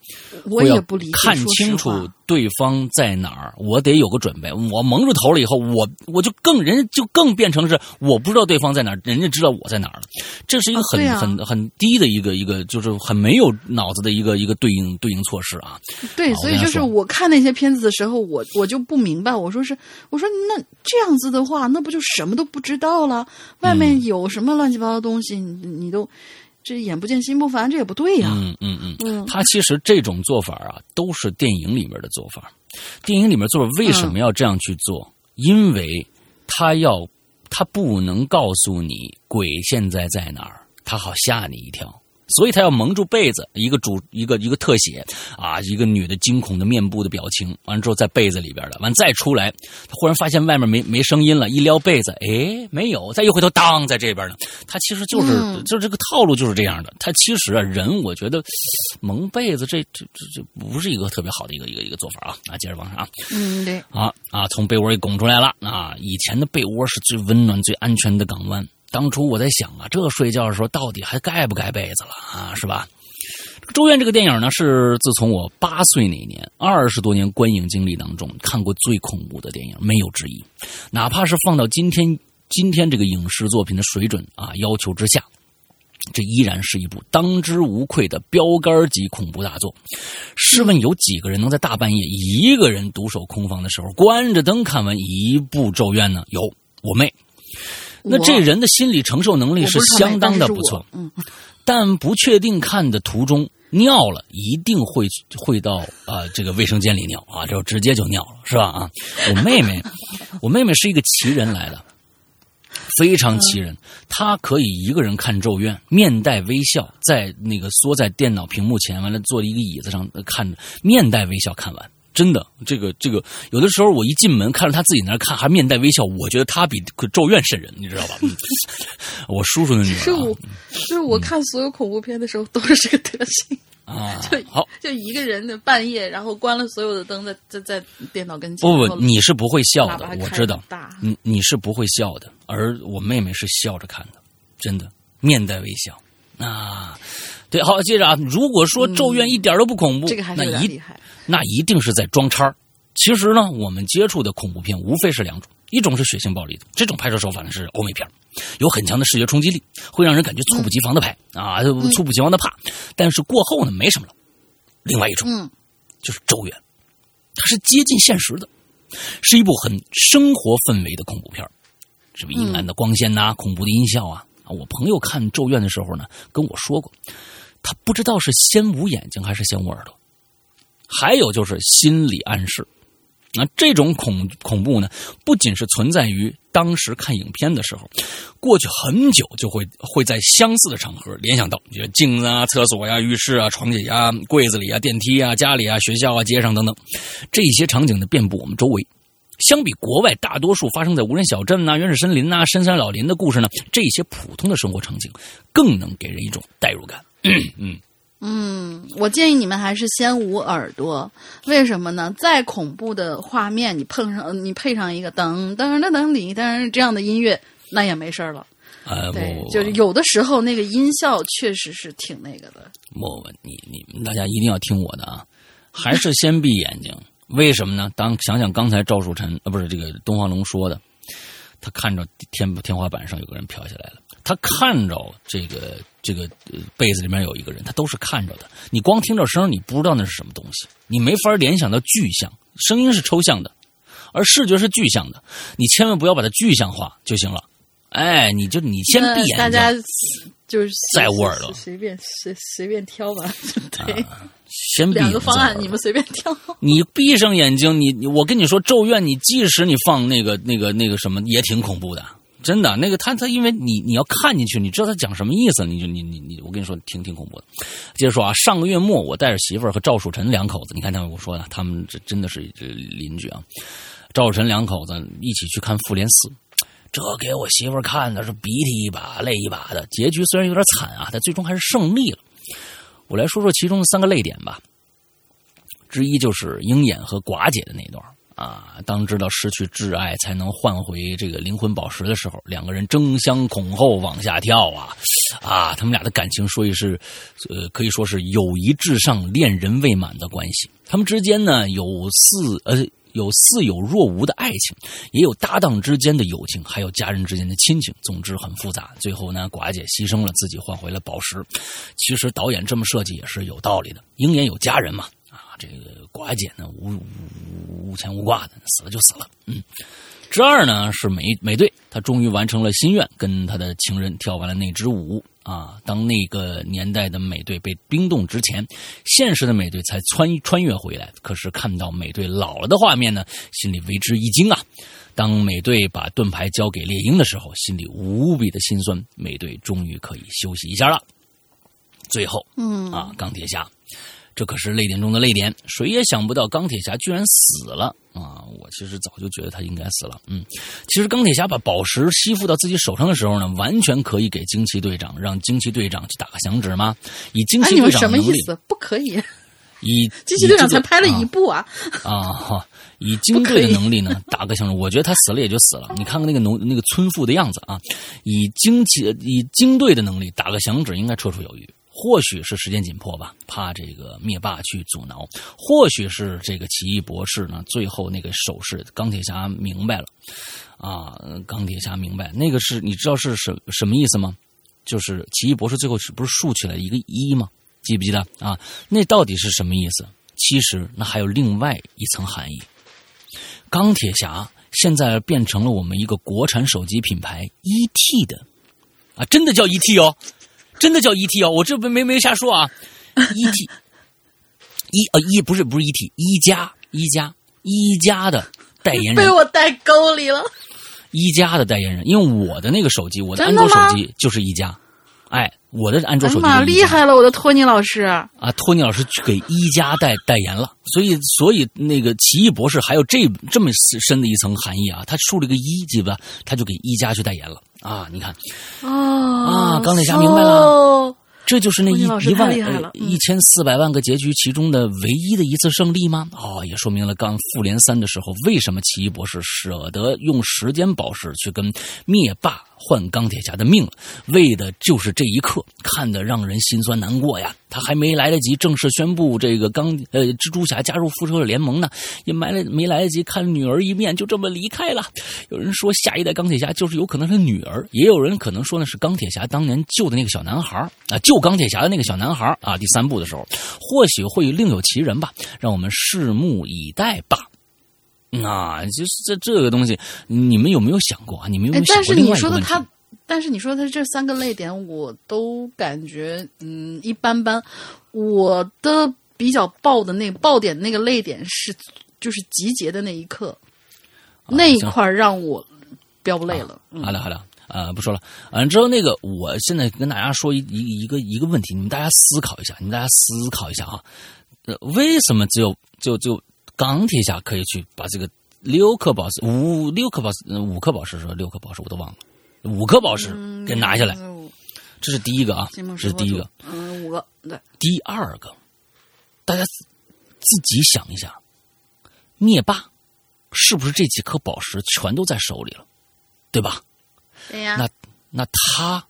我也不理解。看清楚对方在哪儿，我得有个准备。我蒙住头了以后，我我就更人家就更变成是我不知道对方在哪儿，人家知道我在哪儿了。这是一个很很很低的一个一个，就是很没有脑子的一个一个对应对应措施啊。对，所以就是我看那些片子的时候，我我就不明白。我说是，我说那这样子的话，那不就什么都不知道了？外面有什么乱七八糟东西，你你都。这眼不见心不烦，这也不对呀。嗯嗯嗯嗯，他其实这种做法啊，都是电影里面的做法。电影里面做法为什么要这样去做？因为他要，他不能告诉你鬼现在在哪儿，他好吓你一跳。所以他要蒙住被子，一个主一个一个特写啊，一个女的惊恐的面部的表情，完了之后在被子里边的，完再出来，他忽然发现外面没没声音了，一撩被子，哎，没有，再一回头，当在这边呢。他其实就是就是这个套路就是这样的。他其实啊，人我觉得蒙被子这这这这不是一个特别好的一个一个一个做法啊。啊，接着往上啊，嗯对，啊啊，从被窝里拱出来了啊，以前的被窝是最温暖最安全的港湾。当初我在想啊，这睡觉的时候到底还盖不盖被子了啊？是吧？《咒怨》这个电影呢，是自从我八岁那年，二十多年观影经历当中看过最恐怖的电影，没有之一。哪怕是放到今天今天这个影视作品的水准啊要求之下，这依然是一部当之无愧的标杆级恐怖大作。试问有几个人能在大半夜一个人独守空房的时候，关着灯看完一部《咒怨》呢？有我妹。那这人的心理承受能力是相当的不错，嗯，但不确定看的途中尿了，一定会会到啊这个卫生间里尿啊，就直接就尿了，是吧？啊，我妹妹，[laughs] 我妹妹是一个奇人来的，非常奇人，她可以一个人看《咒怨》，面带微笑，在那个缩在电脑屏幕前，完了坐一个椅子上看着，面带微笑看完。真的，这个这个，有的时候我一进门看着他自己那看，还面带微笑，我觉得他比咒怨瘆人，你知道吧？我叔叔的女儿。是我，就是我看所有恐怖片的时候都是这个德行啊。[laughs] 就好，就一个人的半夜，然后关了所有的灯，在在在电脑跟前。不不，你是不会笑的，我知道。你你是不会笑的，而我妹妹是笑着看的，真的面带微笑啊。对，好，接着啊，如果说咒怨一点都不恐怖，这个还是厉害。那一定是在装叉其实呢，我们接触的恐怖片无非是两种，一种是血腥暴力的，这种拍摄手法呢是欧美片，有很强的视觉冲击力，会让人感觉猝不及防的拍啊，猝不及防的怕。但是过后呢，没什么了。另外一种，嗯，就是咒怨，它是接近现实的，是一部很生活氛围的恐怖片是不是阴暗的光线呐，恐怖的音效啊？啊，我朋友看咒怨的时候呢，跟我说过，他不知道是先捂眼睛还是先捂耳朵。还有就是心理暗示，那这种恐恐怖呢，不仅是存在于当时看影片的时候，过去很久就会会在相似的场合联想到，比如镜子啊、厕所呀、浴室啊、床底下、柜子里啊、电梯啊、家里啊、学校啊、街上等等，这些场景呢遍布我们周围。相比国外大多数发生在无人小镇呐、原始森林呐、深山老林的故事呢，这些普通的生活场景更能给人一种代入感。[coughs] 嗯。嗯，我建议你们还是先捂耳朵，为什么呢？再恐怖的画面，你碰上你配上一个噔噔噔噔噔噔这样的音乐，那也没事了。呃，对，就是有的时候那个音效确实是挺那个的。莫问你，你们大家一定要听我的啊，还是先闭眼睛？为什么呢？当想想刚才赵树臣啊，不是这个东方龙说的，他看着天天花板上有个人飘下来了，他看着这个这个被子里面有一个人，他都是看着的。你光听着声，你不知道那是什么东西，你没法联想到具象。声音是抽象的，而视觉是具象的，你千万不要把它具象化就行了。哎，你就你先闭眼睛，大家就是再捂耳朵，随便随随便挑吧。[laughs] 对，先两个方案，你们随便挑。你闭上眼睛，你我跟你说，咒怨，你即使你放那个那个那个什么，也挺恐怖的，真的。那个他他，因为你你要看进去，你知道他讲什么意思，你就你你你，我跟你说，挺挺恐怖的。接着说啊，上个月末，我带着媳妇儿和赵树臣两口子，你看他们我说的，他们这真的是邻居啊。赵树臣两口子一起去看《复联四》。这给我媳妇看的是鼻涕一把泪一把的，结局虽然有点惨啊，但最终还是胜利了。我来说说其中的三个泪点吧。之一就是鹰眼和寡姐的那段啊，当知道失去挚爱才能换回这个灵魂宝石的时候，两个人争相恐后往下跳啊啊！他们俩的感情，所以是呃，可以说是友谊至上、恋人未满的关系。他们之间呢，有似呃。有似有若无的爱情，也有搭档之间的友情，还有家人之间的亲情。总之很复杂。最后呢，寡姐牺牲了自己，换回了宝石。其实导演这么设计也是有道理的。鹰眼有家人嘛？啊，这个寡姐呢，无无无牵无挂的，死了就死了。嗯。之二呢是美美队，他终于完成了心愿，跟他的情人跳完了那支舞。啊！当那个年代的美队被冰冻之前，现实的美队才穿穿越回来。可是看到美队老了的画面呢，心里为之一惊啊！当美队把盾牌交给猎鹰的时候，心里无比的心酸。美队终于可以休息一下了。最后，嗯啊，钢铁侠。这可是泪点中的泪点，谁也想不到钢铁侠居然死了啊！我其实早就觉得他应该死了。嗯，其实钢铁侠把宝石吸附到自己手上的时候呢，完全可以给惊奇队长，让惊奇队长去打个响指吗？以惊奇队长的能力，不可以。[laughs] 以 [laughs] 惊奇队长才拍了一部啊！啊哈！以 [laughs] 惊队的能力呢，打个响指，我觉得他死了也就死了。你看看那个农那个村妇的样子啊！以惊奇以惊队的能力打个响指，应该绰绰有余。或许是时间紧迫吧，怕这个灭霸去阻挠；或许是这个奇异博士呢，最后那个手势，钢铁侠明白了啊！钢铁侠明白那个是你知道是什什么意思吗？就是奇异博士最后是不是竖起来一个一吗？记不记得啊？那到底是什么意思？其实那还有另外一层含义。钢铁侠现在变成了我们一个国产手机品牌 ET 的啊，真的叫 ET 哦。真的叫 E.T. 哦，我这不没没瞎说啊，E.T. 一呃一不是不是 E.T. 一加一加一加的代言人被我带沟里了。一加的代言人，因为我的那个手机，我的安卓手机就是一加，哎，我的安卓手机。妈厉害了，我的托尼老师啊！托尼老师给一加代代言了，所以所以那个奇异博士还有这这么深的一层含义啊，他竖了个一，记得他就给一加去代言了。啊，你看，啊，钢铁侠明白了，这就是那一一万一千四百万个结局其中的唯一的一次胜利吗？哦，也说明了刚复联三的时候，为什么奇异博士舍得用时间宝石去跟灭霸。换钢铁侠的命了，为的就是这一刻，看得让人心酸难过呀。他还没来得及正式宣布这个钢呃蜘蛛侠加入复仇者联盟呢，也没来没来得及看女儿一面，就这么离开了。有人说下一代钢铁侠就是有可能是女儿，也有人可能说呢是钢铁侠当年救的那个小男孩啊，救钢铁侠的那个小男孩啊。第三部的时候，或许会另有其人吧，让我们拭目以待吧。啊，就是这这个东西，你们有没有想过啊？你们有没有想过另外一个问题？但是你说的他，但是你说的这三个泪点，我都感觉嗯一般般。我的比较爆的那爆点那个泪点是，就是集结的那一刻，那一块让我飙泪了。好了好了，啊不说了。完之后那个，我现在跟大家说一一一个一个问题，你们大家思考一下，你们大家思考一下啊，为什么只有就就？钢铁侠可以去把这个六颗宝石五六颗宝石五颗宝石说六颗宝石我都忘了五颗宝石给拿下来，这是第一个啊，这是第一个。嗯，五个，对。第二个，大家自己想一下，灭霸是不是这几颗宝石全都在手里了，对吧？对呀。那那他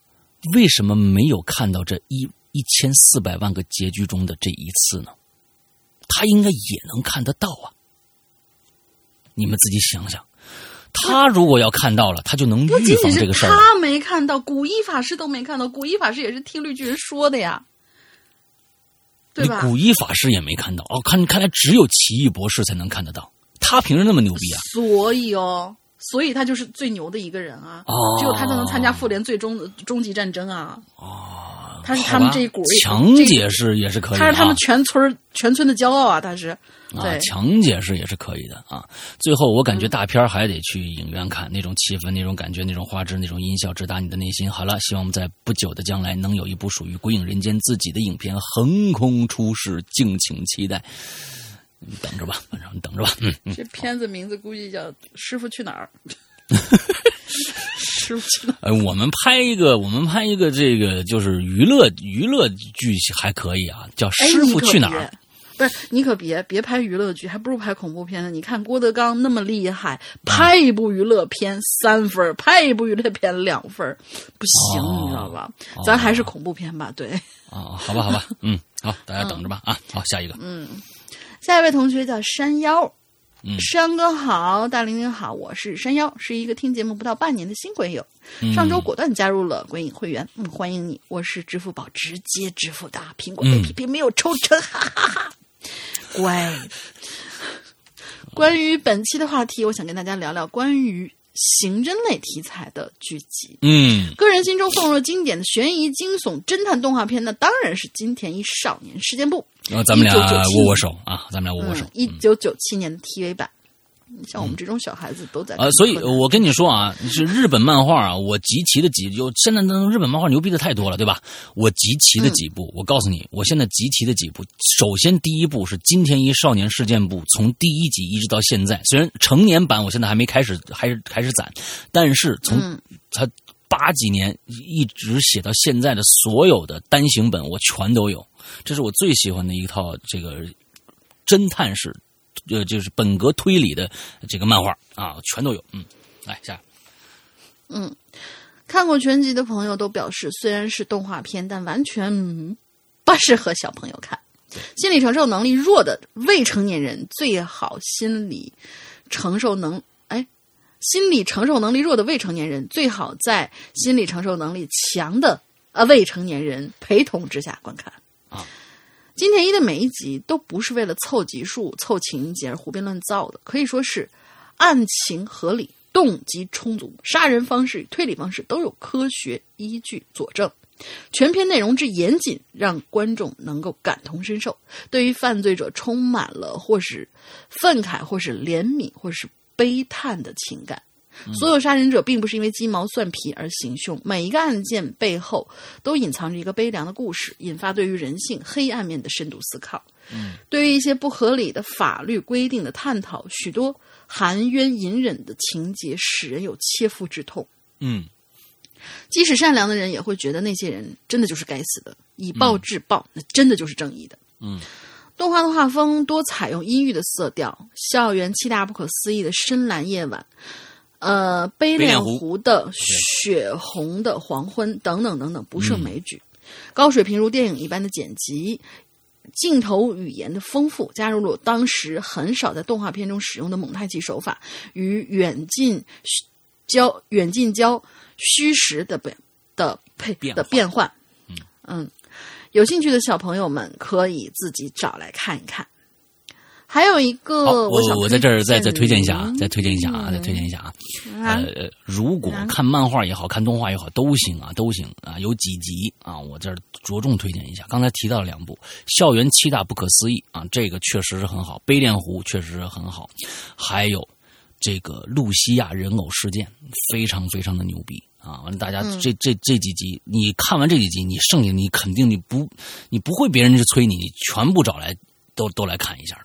为什么没有看到这一一千四百万个结局中的这一次呢？他应该也能看得到啊！你们自己想想。他如果要看到了，他就能预防这个事儿。他没看到，古一法师都没看到，古一法师也是听绿巨人说的呀，对吧？古一法师也没看到哦，看看来只有奇异博士才能看得到，他凭什么那么牛逼啊？所以哦，所以他就是最牛的一个人啊！哦，只有他才能参加复联最终的终极战争啊！哦，他是他们这一股强解释也是可以，他是他们全村全村的骄傲啊！他是。啊，强解释也是可以的啊。最后，我感觉大片还得去影院看，那种气氛、那种感觉、那种画质、那种音效，直达你的内心。好了，希望我们在不久的将来能有一部属于《鬼影人间》自己的影片横空出世，敬请期待。你等着吧，反正等着吧。嗯嗯。这片子名字估计叫《师傅去哪儿》。[laughs] 师傅去哪儿？呃，我们拍一个，我们拍一个这个就是娱乐娱乐剧还可以啊，叫《师傅去哪儿》。不是你可别别拍娱乐剧，还不如拍恐怖片呢。你看郭德纲那么厉害，拍一部娱乐片三分，拍一部娱乐片两分，不行，你知道吧？咱还是恐怖片吧，对。啊，好吧，好吧，[laughs] 嗯，好，大家等着吧啊。好，下一个，嗯，下一位同学叫山妖，山哥好，大玲玲好，我是山妖，是一个听节目不到半年的新鬼友，上周果断加入了鬼影会员，嗯，欢迎你，我是支付宝直接支付的，苹果 APP 没有抽成，哈哈哈。乖。关于本期的话题，我想跟大家聊聊关于刑侦类题材的剧集。嗯，个人心中奉若经典的悬疑惊悚侦探动画片，那当然是金田一少年事件簿。然后咱们俩握握手啊，咱们俩握握手。一九九七年的 TV 版。像我们这种小孩子都在啊，所以我跟你说啊，是日本漫画啊，我集齐的几就现在那日本漫画牛逼的太多了，对吧？我集齐的几部，我告诉你，我现在集齐的几部，首先第一部是《金田一少年事件簿》，从第一集一直到现在，虽然成年版我现在还没开始，还是开始攒，但是从他八几年一直写到现在的所有的单行本，我全都有，这是我最喜欢的一套这个侦探式。呃，就是本格推理的这个漫画啊，全都有。嗯，来下。嗯，看过全集的朋友都表示，虽然是动画片，但完全不适合小朋友看。心理承受能力弱的未成年人最好心理承受能哎，心理承受能力弱的未成年人最好在心理承受能力强的呃未成年人陪同之下观看。金田一的每一集都不是为了凑集数、凑情节而胡编乱造的，可以说是案情合理、动机充足，杀人方式与推理方式都有科学依据佐证。全篇内容之严谨，让观众能够感同身受，对于犯罪者充满了或是愤慨、或是怜悯、或是悲叹的情感。所有杀人者并不是因为鸡毛蒜皮而行凶，每一个案件背后都隐藏着一个悲凉的故事，引发对于人性黑暗面的深度思考。嗯，对于一些不合理的法律规定的探讨，许多含冤隐忍的情节使人有切肤之痛。嗯，即使善良的人也会觉得那些人真的就是该死的，以暴制暴，那真的就是正义的。嗯，动画的画风多采用阴郁的色调，校园七大不可思议的深蓝夜晚。呃，悲恋湖的血红的黄昏等等等等，不胜枚举。高水平如电影一般的剪辑，镜头语言的丰富，加入了当时很少在动画片中使用的蒙太奇手法与远近焦远近焦虚实的变的配的变换。嗯嗯，有兴趣的小朋友们可以自己找来看一看。还有一个，我我在这儿再再推荐一下啊，再推荐一下啊，再推荐一下啊。呃，如果看漫画也好看动画也好都行啊，都行啊。有几集啊，我这儿着重推荐一下。刚才提到了两部《校园七大不可思议》啊，这个确实是很好，《悲恋湖》确实是很好，还有这个露西亚人偶事件，非常非常的牛逼啊。完了，大家这这这几集，你看完这几集，你剩下你肯定你不你不会别人去催你，你全部找来。都都来看一下了，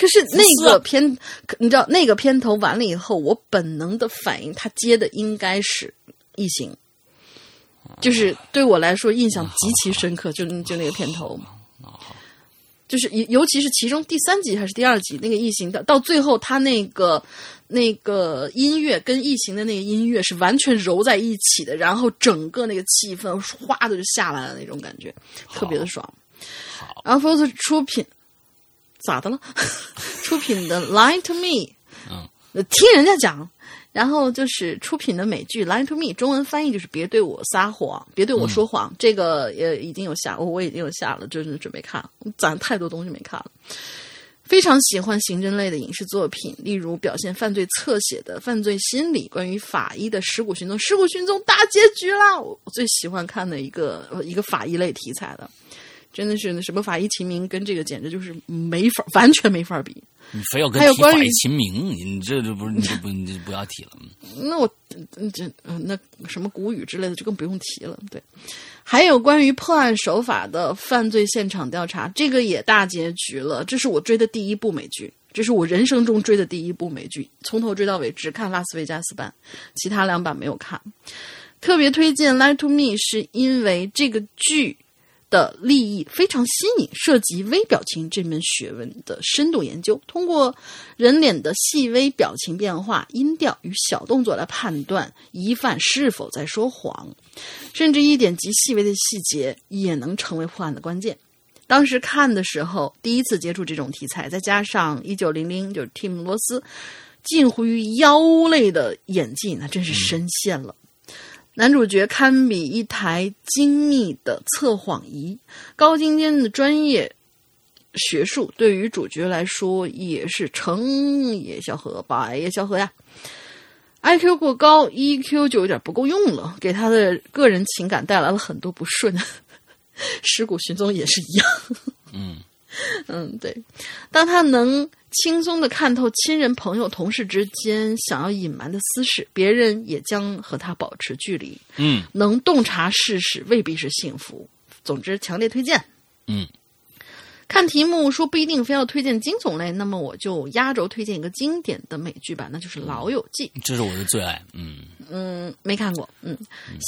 可是那个片，你知道那个片头完了以后，我本能的反应，他接的应该是异形，就是对我来说印象极其深刻，就就那个片头。就是尤尤其是其中第三集还是第二集那个异形的，到最后他那个那个音乐跟异形的那个音乐是完全揉在一起的，然后整个那个气氛哗的就下来了那种感觉，特别的爽。好，然后 Fox 出品咋的了？[laughs] 出品的《Lie to Me》，嗯，听人家讲。然后就是出品的美剧《Lie to Me》，中文翻译就是“别对我撒谎，别对我说谎”。这个也已经有下，我我已经有下了，就是准备看。攒太多东西没看了。非常喜欢刑侦类的影视作品，例如表现犯罪侧写的《犯罪心理》，关于法医的《尸骨寻踪》，《尸骨寻踪》大结局啦，我最喜欢看的一个一个法医类题材的，真的是什么法医秦明跟这个简直就是没法，完全没法比。你非要跟提法医秦明，你这这不是你这不你这不要提了。那我这那什么古语之类的就更不用提了。对，还有关于破案手法的犯罪现场调查，这个也大结局了。这是我追的第一部美剧，这是我人生中追的第一部美剧，从头追到尾，只看拉斯维加斯版，其他两版没有看。特别推荐《Lie to Me》，是因为这个剧。的利益非常新颖，涉及微表情这门学问的深度研究。通过人脸的细微表情变化、音调与小动作来判断疑犯是否在说谎，甚至一点极细微的细节也能成为破案的关键。当时看的时候，第一次接触这种题材，再加上一九零零就是蒂姆·罗斯近乎于妖类的演技，那真是深陷了。男主角堪比一台精密的测谎仪，高精尖的专业学术对于主角来说也是成也萧何，败也萧何呀。IQ 过高，EQ 就有点不够用了，给他的个人情感带来了很多不顺。[laughs] 尸骨寻踪也是一样。嗯嗯，对，当他能。轻松的看透亲人、朋友、同事之间想要隐瞒的私事，别人也将和他保持距离。嗯，能洞察世事实未必是幸福。总之，强烈推荐。嗯，看题目说不一定非要推荐惊悚类，那么我就压轴推荐一个经典的美剧吧，那就是《老友记》。这是我的最爱。嗯嗯，没看过。嗯，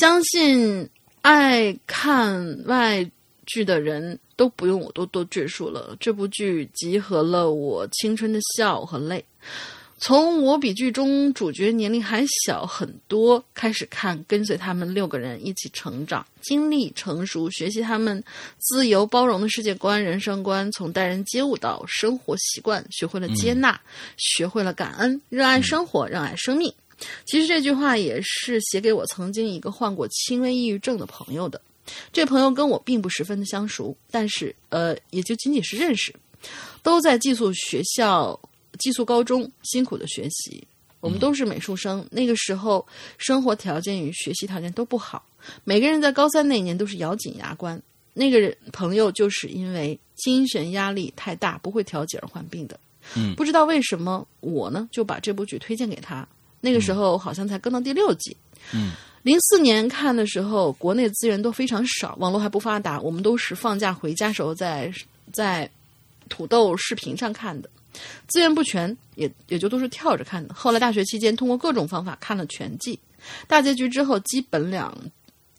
相信爱看外。剧的人都不用我多多赘述了。这部剧集合了我青春的笑和泪。从我比剧中主角年龄还小很多开始看，跟随他们六个人一起成长，经历成熟，学习他们自由包容的世界观、人生观。从待人接物到生活习惯，学会了接纳，学会了感恩，热爱生活，热爱生命。其实这句话也是写给我曾经一个患过轻微抑郁症的朋友的。这朋友跟我并不十分的相熟，但是呃，也就仅仅是认识。都在寄宿学校、寄宿高中辛苦的学习。我们都是美术生，那个时候生活条件与学习条件都不好，每个人在高三那年都是咬紧牙关。那个人朋友就是因为精神压力太大，不会调节而患病的。嗯，不知道为什么我呢就把这部剧推荐给他。那个时候好像才更到第六集。嗯。零四年看的时候，国内资源都非常少，网络还不发达，我们都是放假回家时候在在土豆视频上看的，资源不全，也也就都是跳着看的。后来大学期间，通过各种方法看了全季，大结局之后，基本两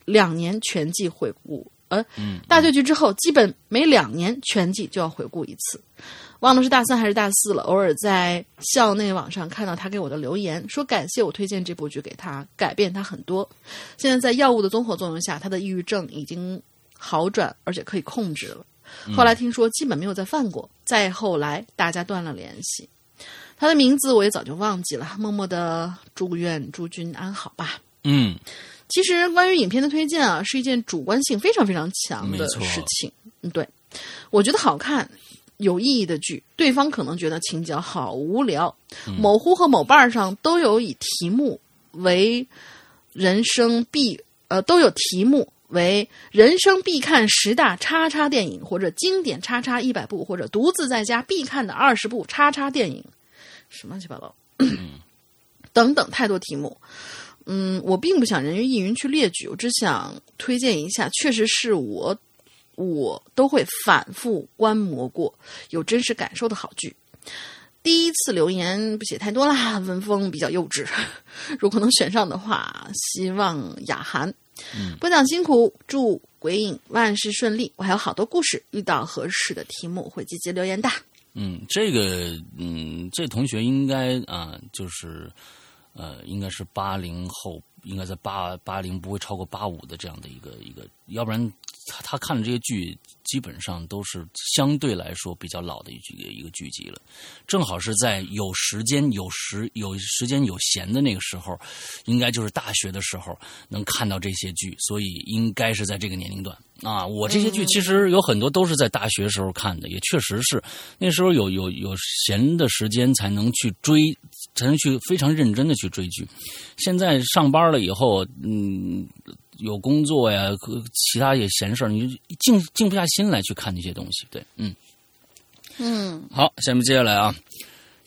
两年全季回顾，呃，大结局之后，基本每两年全季就要回顾一次。忘了是大三还是大四了。偶尔在校内网上看到他给我的留言，说感谢我推荐这部剧给他，改变他很多。现在在药物的综合作用下，他的抑郁症已经好转，而且可以控制了。后来听说基本没有再犯过。再后来大家断了联系，他的名字我也早就忘记了。默默的祝愿诸君安好吧。嗯，其实关于影片的推荐啊，是一件主观性非常非常强的事情。嗯，对，我觉得好看。有意义的剧，对方可能觉得情节好无聊。某乎和某瓣上都有以题目为人生必呃都有题目为人生必看十大叉叉电影，或者经典叉叉一百部，或者独自在家必看的二十部叉叉电影，什么乱七八糟，等等，太多题目。嗯，我并不想人云亦云去列举，我只想推荐一下，确实是我我都会反复观摩过，有真实感受的好剧。第一次留言不写太多啦，文风比较幼稚。[laughs] 如果能选上的话，希望雅涵。播讲辛苦，祝鬼影万事顺利。我还有好多故事，遇到合适的题目会积极留言的。嗯，这个嗯，这同学应该啊，就是呃，应该是八零后，应该在八八零不会超过八五的这样的一个一个，要不然他他看的这些剧。基本上都是相对来说比较老的一剧一个剧集了，正好是在有时间有时有时间有闲的那个时候，应该就是大学的时候能看到这些剧，所以应该是在这个年龄段啊。我这些剧其实有很多都是在大学时候看的，也确实是那时候有有有闲的时间才能去追，才能去非常认真的去追剧。现在上班了以后，嗯。有工作呀，和其他也闲事儿，你静静不下心来去看那些东西。对，嗯，嗯，好，下面接下来啊，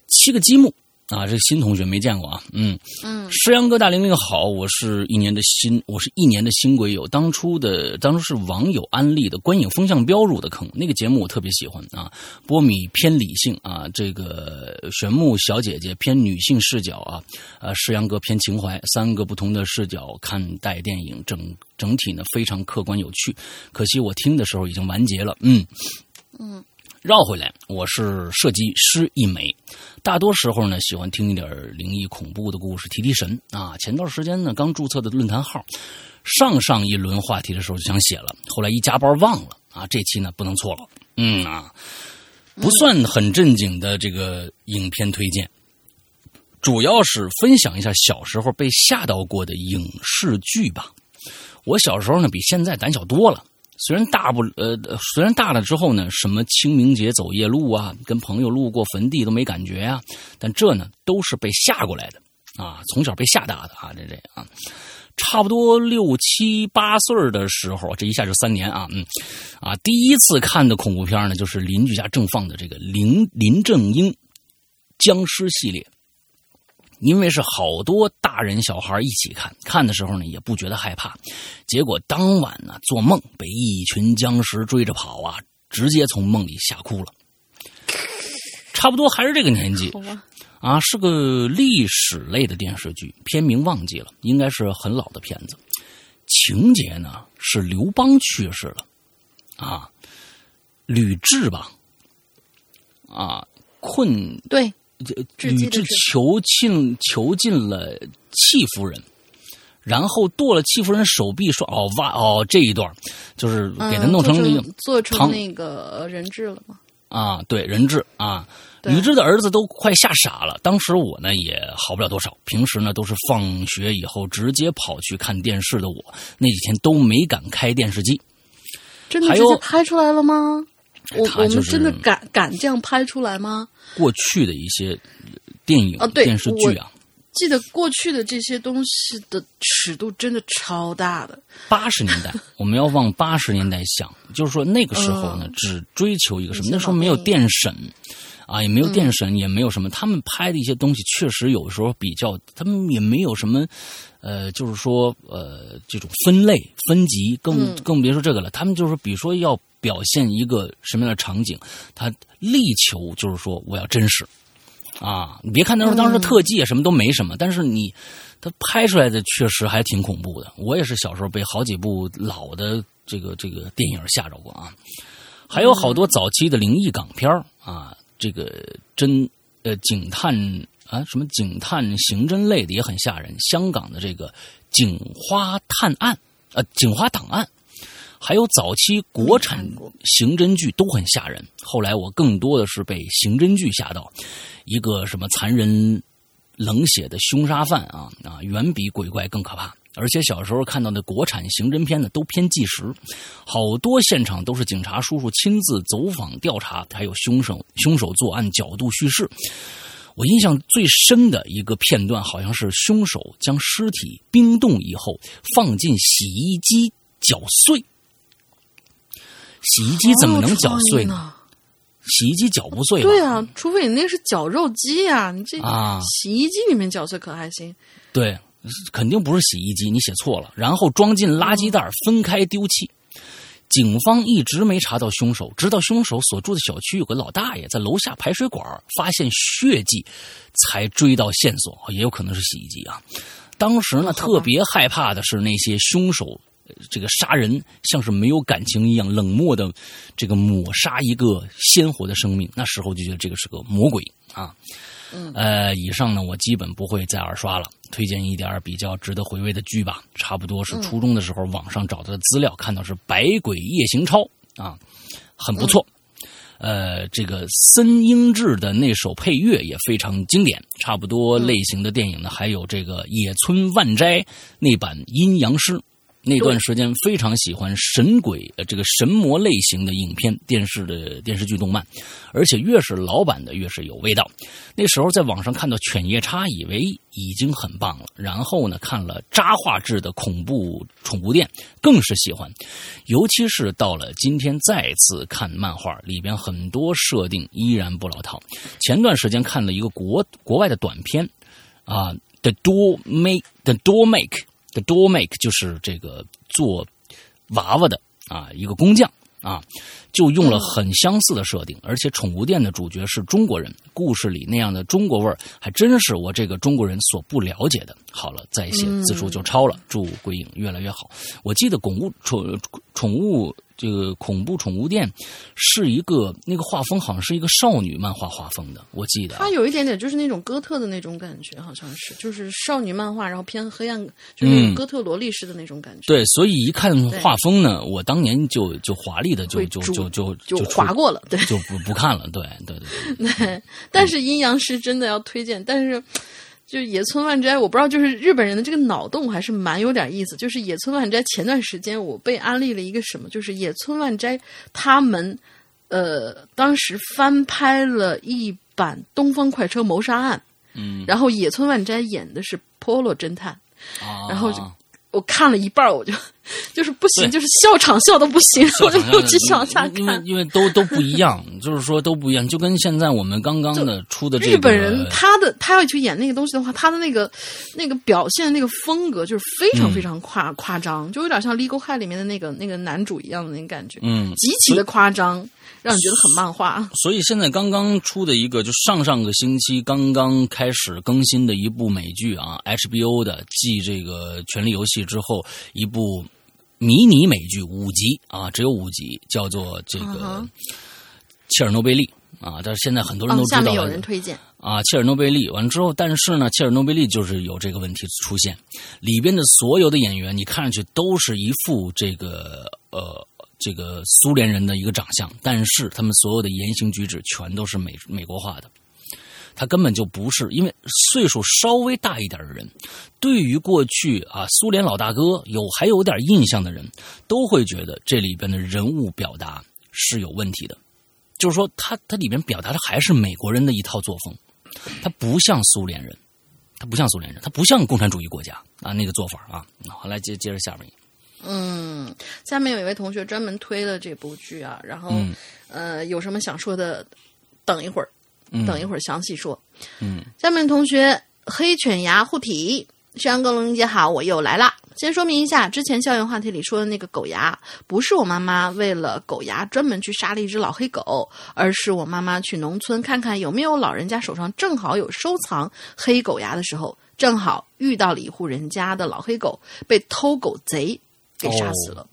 七个积木。啊，这个新同学没见过啊，嗯嗯，石阳哥大玲玲好，我是一年的新，我是一年的新鬼友，当初的当初是网友安利的观影风向标入的坑，那个节目我特别喜欢啊，波米偏理性啊，这个玄木小姐姐偏女性视角啊，呃，石阳哥偏情怀，三个不同的视角看待电影，整整体呢非常客观有趣，可惜我听的时候已经完结了，嗯嗯。绕回来，我是设计师一枚，大多时候呢喜欢听一点灵异恐怖的故事，提提神啊。前段时间呢刚注册的论坛号，上上一轮话题的时候就想写了，后来一加班忘了啊。这期呢不能错了，嗯啊，不算很正经的这个影片推荐，主要是分享一下小时候被吓到过的影视剧吧。我小时候呢比现在胆小多了。虽然大不呃，虽然大了之后呢，什么清明节走夜路啊，跟朋友路过坟地都没感觉啊，但这呢都是被吓过来的啊，从小被吓大的啊，这这啊，差不多六七八岁的时候，这一下就三年啊，嗯啊，第一次看的恐怖片呢，就是邻居家正放的这个林林正英僵尸系列。因为是好多大人小孩一起看，看的时候呢也不觉得害怕，结果当晚呢做梦被一群僵尸追着跑啊，直接从梦里吓哭了。差不多还是这个年纪，啊，是个历史类的电视剧，片名忘记了，应该是很老的片子。情节呢是刘邦去世了，啊，吕雉吧，啊，困对。吕雉囚禁囚禁了戚夫人，然后剁了戚夫人手臂，说：“哦，哇哦这一段就是给他弄成那个做成那个人质了吗？”啊，对，人质啊，吕雉的儿子都快吓傻了。当时我呢也好不了多少，平时呢都是放学以后直接跑去看电视的。我那几天都没敢开电视机，真的直接拍出来了吗？我我们真的敢敢这样拍出来吗？过去的一些电影啊，电视剧啊，记得过去的这些东西的尺度真的超大的。八十年代，[laughs] 我们要往八十年代想，就是说那个时候呢，只追求一个什么？那时候没有电审啊，也没有电审，也没有什么。他们拍的一些东西，确实有时候比较，他们也没有什么，呃，就是说呃，这种分类分级，更更别说这个了。他们就是比如说要。表现一个什么样的场景，他力求就是说我要真实啊！你别看那时候当时特技什么都没什么，但是你他拍出来的确实还挺恐怖的。我也是小时候被好几部老的这个这个电影吓着过啊，还有好多早期的灵异港片啊，这个侦呃警探啊什么警探刑侦类的也很吓人。香港的这个警花探案呃警花档案。还有早期国产刑侦剧都很吓人，后来我更多的是被刑侦剧吓到，一个什么残忍、冷血的凶杀犯啊啊，远比鬼怪更可怕。而且小时候看到的国产刑侦片呢，都偏纪实，好多现场都是警察叔叔亲自走访调查，还有凶手凶手作案角度叙事。我印象最深的一个片段，好像是凶手将尸体冰冻以后放进洗衣机。搅碎。洗衣机怎么能搅碎呢？洗衣机搅不碎。对啊，除非你那是绞肉机呀，你这啊，洗衣机里面搅碎可还行？对，肯定不是洗衣机，你写错了。然后装进垃圾袋，分开丢弃。警方一直没查到凶手，直到凶手所住的小区有个老大爷在楼下排水管发现血迹，才追到线索。也有可能是洗衣机啊。当时呢，特别害怕的是那些凶手。这个杀人像是没有感情一样冷漠的，这个抹杀一个鲜活的生命。那时候就觉得这个是个魔鬼啊。呃，以上呢我基本不会再二刷了，推荐一点比较值得回味的剧吧。差不多是初中的时候网上找到的资料，看到是《百鬼夜行抄》啊，很不错。呃，这个森英志的那首配乐也非常经典。差不多类型的电影呢，还有这个野村万斋那版《阴阳师》。那段时间非常喜欢神鬼呃这个神魔类型的影片、电视的电视剧、动漫，而且越是老版的越是有味道。那时候在网上看到《犬夜叉》，以为已经很棒了。然后呢，看了渣画质的恐怖宠物店，更是喜欢。尤其是到了今天再次看漫画，里边很多设定依然不老套。前段时间看了一个国国外的短片，啊，《The Door Make》，《The Door Make》。Door make 就是这个做娃娃的啊，一个工匠啊，就用了很相似的设定，而且宠物店的主角是中国人，故事里那样的中国味儿，还真是我这个中国人所不了解的。好了，再写字数就超了，祝鬼影越来越好。我记得宠物宠宠物。这个恐怖宠物店是一个那个画风好像是一个少女漫画画风的，我记得。它有一点点就是那种哥特的那种感觉，好像是就是少女漫画，然后偏黑暗，就是哥特萝莉式的那种感觉。对，所以一看画风呢，我当年就就华丽的就就就就就划过了，对，就不不看了。对对对 [laughs] 对。但是阴阳师真的要推荐，但是。就野村万斋，我不知道，就是日本人的这个脑洞还是蛮有点意思。就是野村万斋前段时间我被安利了一个什么，就是野村万斋他们呃当时翻拍了一版《东方快车谋杀案》，嗯，然后野村万斋演的是 Polo 侦探，啊，然后就。我看了一半，我就 [laughs] 就是不行，就是笑场笑的不行，我就不继续往下看。因为因为都都不一样，就是说都不一样，就跟现在我们刚刚的出的这个日本人，他的他要去演那个东西的话，他的那个那个表现那个风格就是非常非常夸夸张，就有点像《Legal High》里面的那个那个男主一样的那个感觉，嗯，极其的夸张。让你觉得很漫画，所以现在刚刚出的一个，就上上个星期刚刚开始更新的一部美剧啊，HBO 的继这个《权力游戏》之后一部迷你美剧五集啊，只有五集，叫做这个《切尔诺贝利》啊。但是现在很多人都知道，下面有人推荐啊，《切尔诺贝利》完了之后，但是呢，《切尔诺贝利》就是有这个问题出现，里边的所有的演员，你看上去都是一副这个呃。这个苏联人的一个长相，但是他们所有的言行举止全都是美美国化的，他根本就不是因为岁数稍微大一点的人，对于过去啊苏联老大哥有还有点印象的人，都会觉得这里边的人物表达是有问题的，就是说他他里面表达的还是美国人的一套作风，他不像苏联人，他不像苏联人，他不像共产主义国家啊那个做法啊，好来接接着下面。嗯，下面有一位同学专门推了这部剧啊，然后呃，有什么想说的，等一会儿，等一会儿详细说。嗯，下面同学黑犬牙护体，山哥龙姐好，我又来啦。先说明一下，之前校园话题里说的那个狗牙，不是我妈妈为了狗牙专门去杀了一只老黑狗，而是我妈妈去农村看看有没有老人家手上正好有收藏黑狗牙的时候，正好遇到了一户人家的老黑狗被偷狗贼。给杀死了，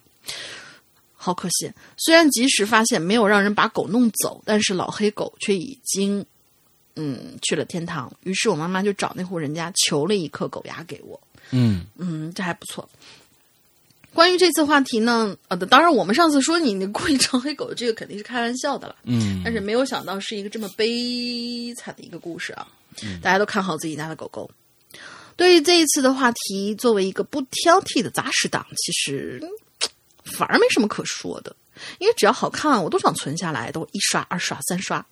好可惜。虽然及时发现，没有让人把狗弄走，但是老黑狗却已经，嗯，去了天堂。于是我妈妈就找那户人家求了一颗狗牙给我。嗯嗯，这还不错。关于这次话题呢，呃，当然我们上次说你那故意招黑狗，这个肯定是开玩笑的了。嗯，但是没有想到是一个这么悲惨的一个故事啊！大家都看好自己家的狗狗。对于这一次的话题，作为一个不挑剔的杂食党，其实反而没什么可说的。因为只要好看，我都想存下来，都一刷、二刷、三刷。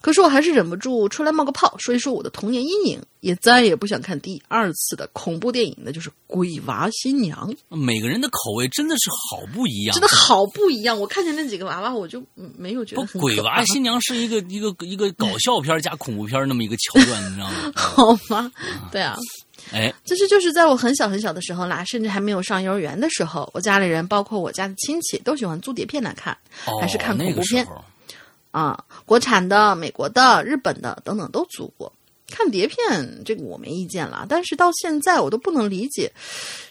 可是我还是忍不住出来冒个泡，说一说我的童年阴影，也再也不想看第二次的恐怖电影，那就是《鬼娃新娘》。每个人的口味真的是好不一样，真的好不一样。我看见那几个娃娃，我就没有觉得。不，《鬼娃新娘》是一个一个一个搞笑片加恐怖片那么一个桥段，你知道吗？[laughs] 好吗？对啊。哎，其实就是在我很小很小的时候啦，甚至还没有上幼儿园的时候，我家里人，包括我家的亲戚，都喜欢租碟片来看，还是看恐怖片啊，国产的、美国的、日本的等等都租过。看碟片这个我没意见了，但是到现在我都不能理解，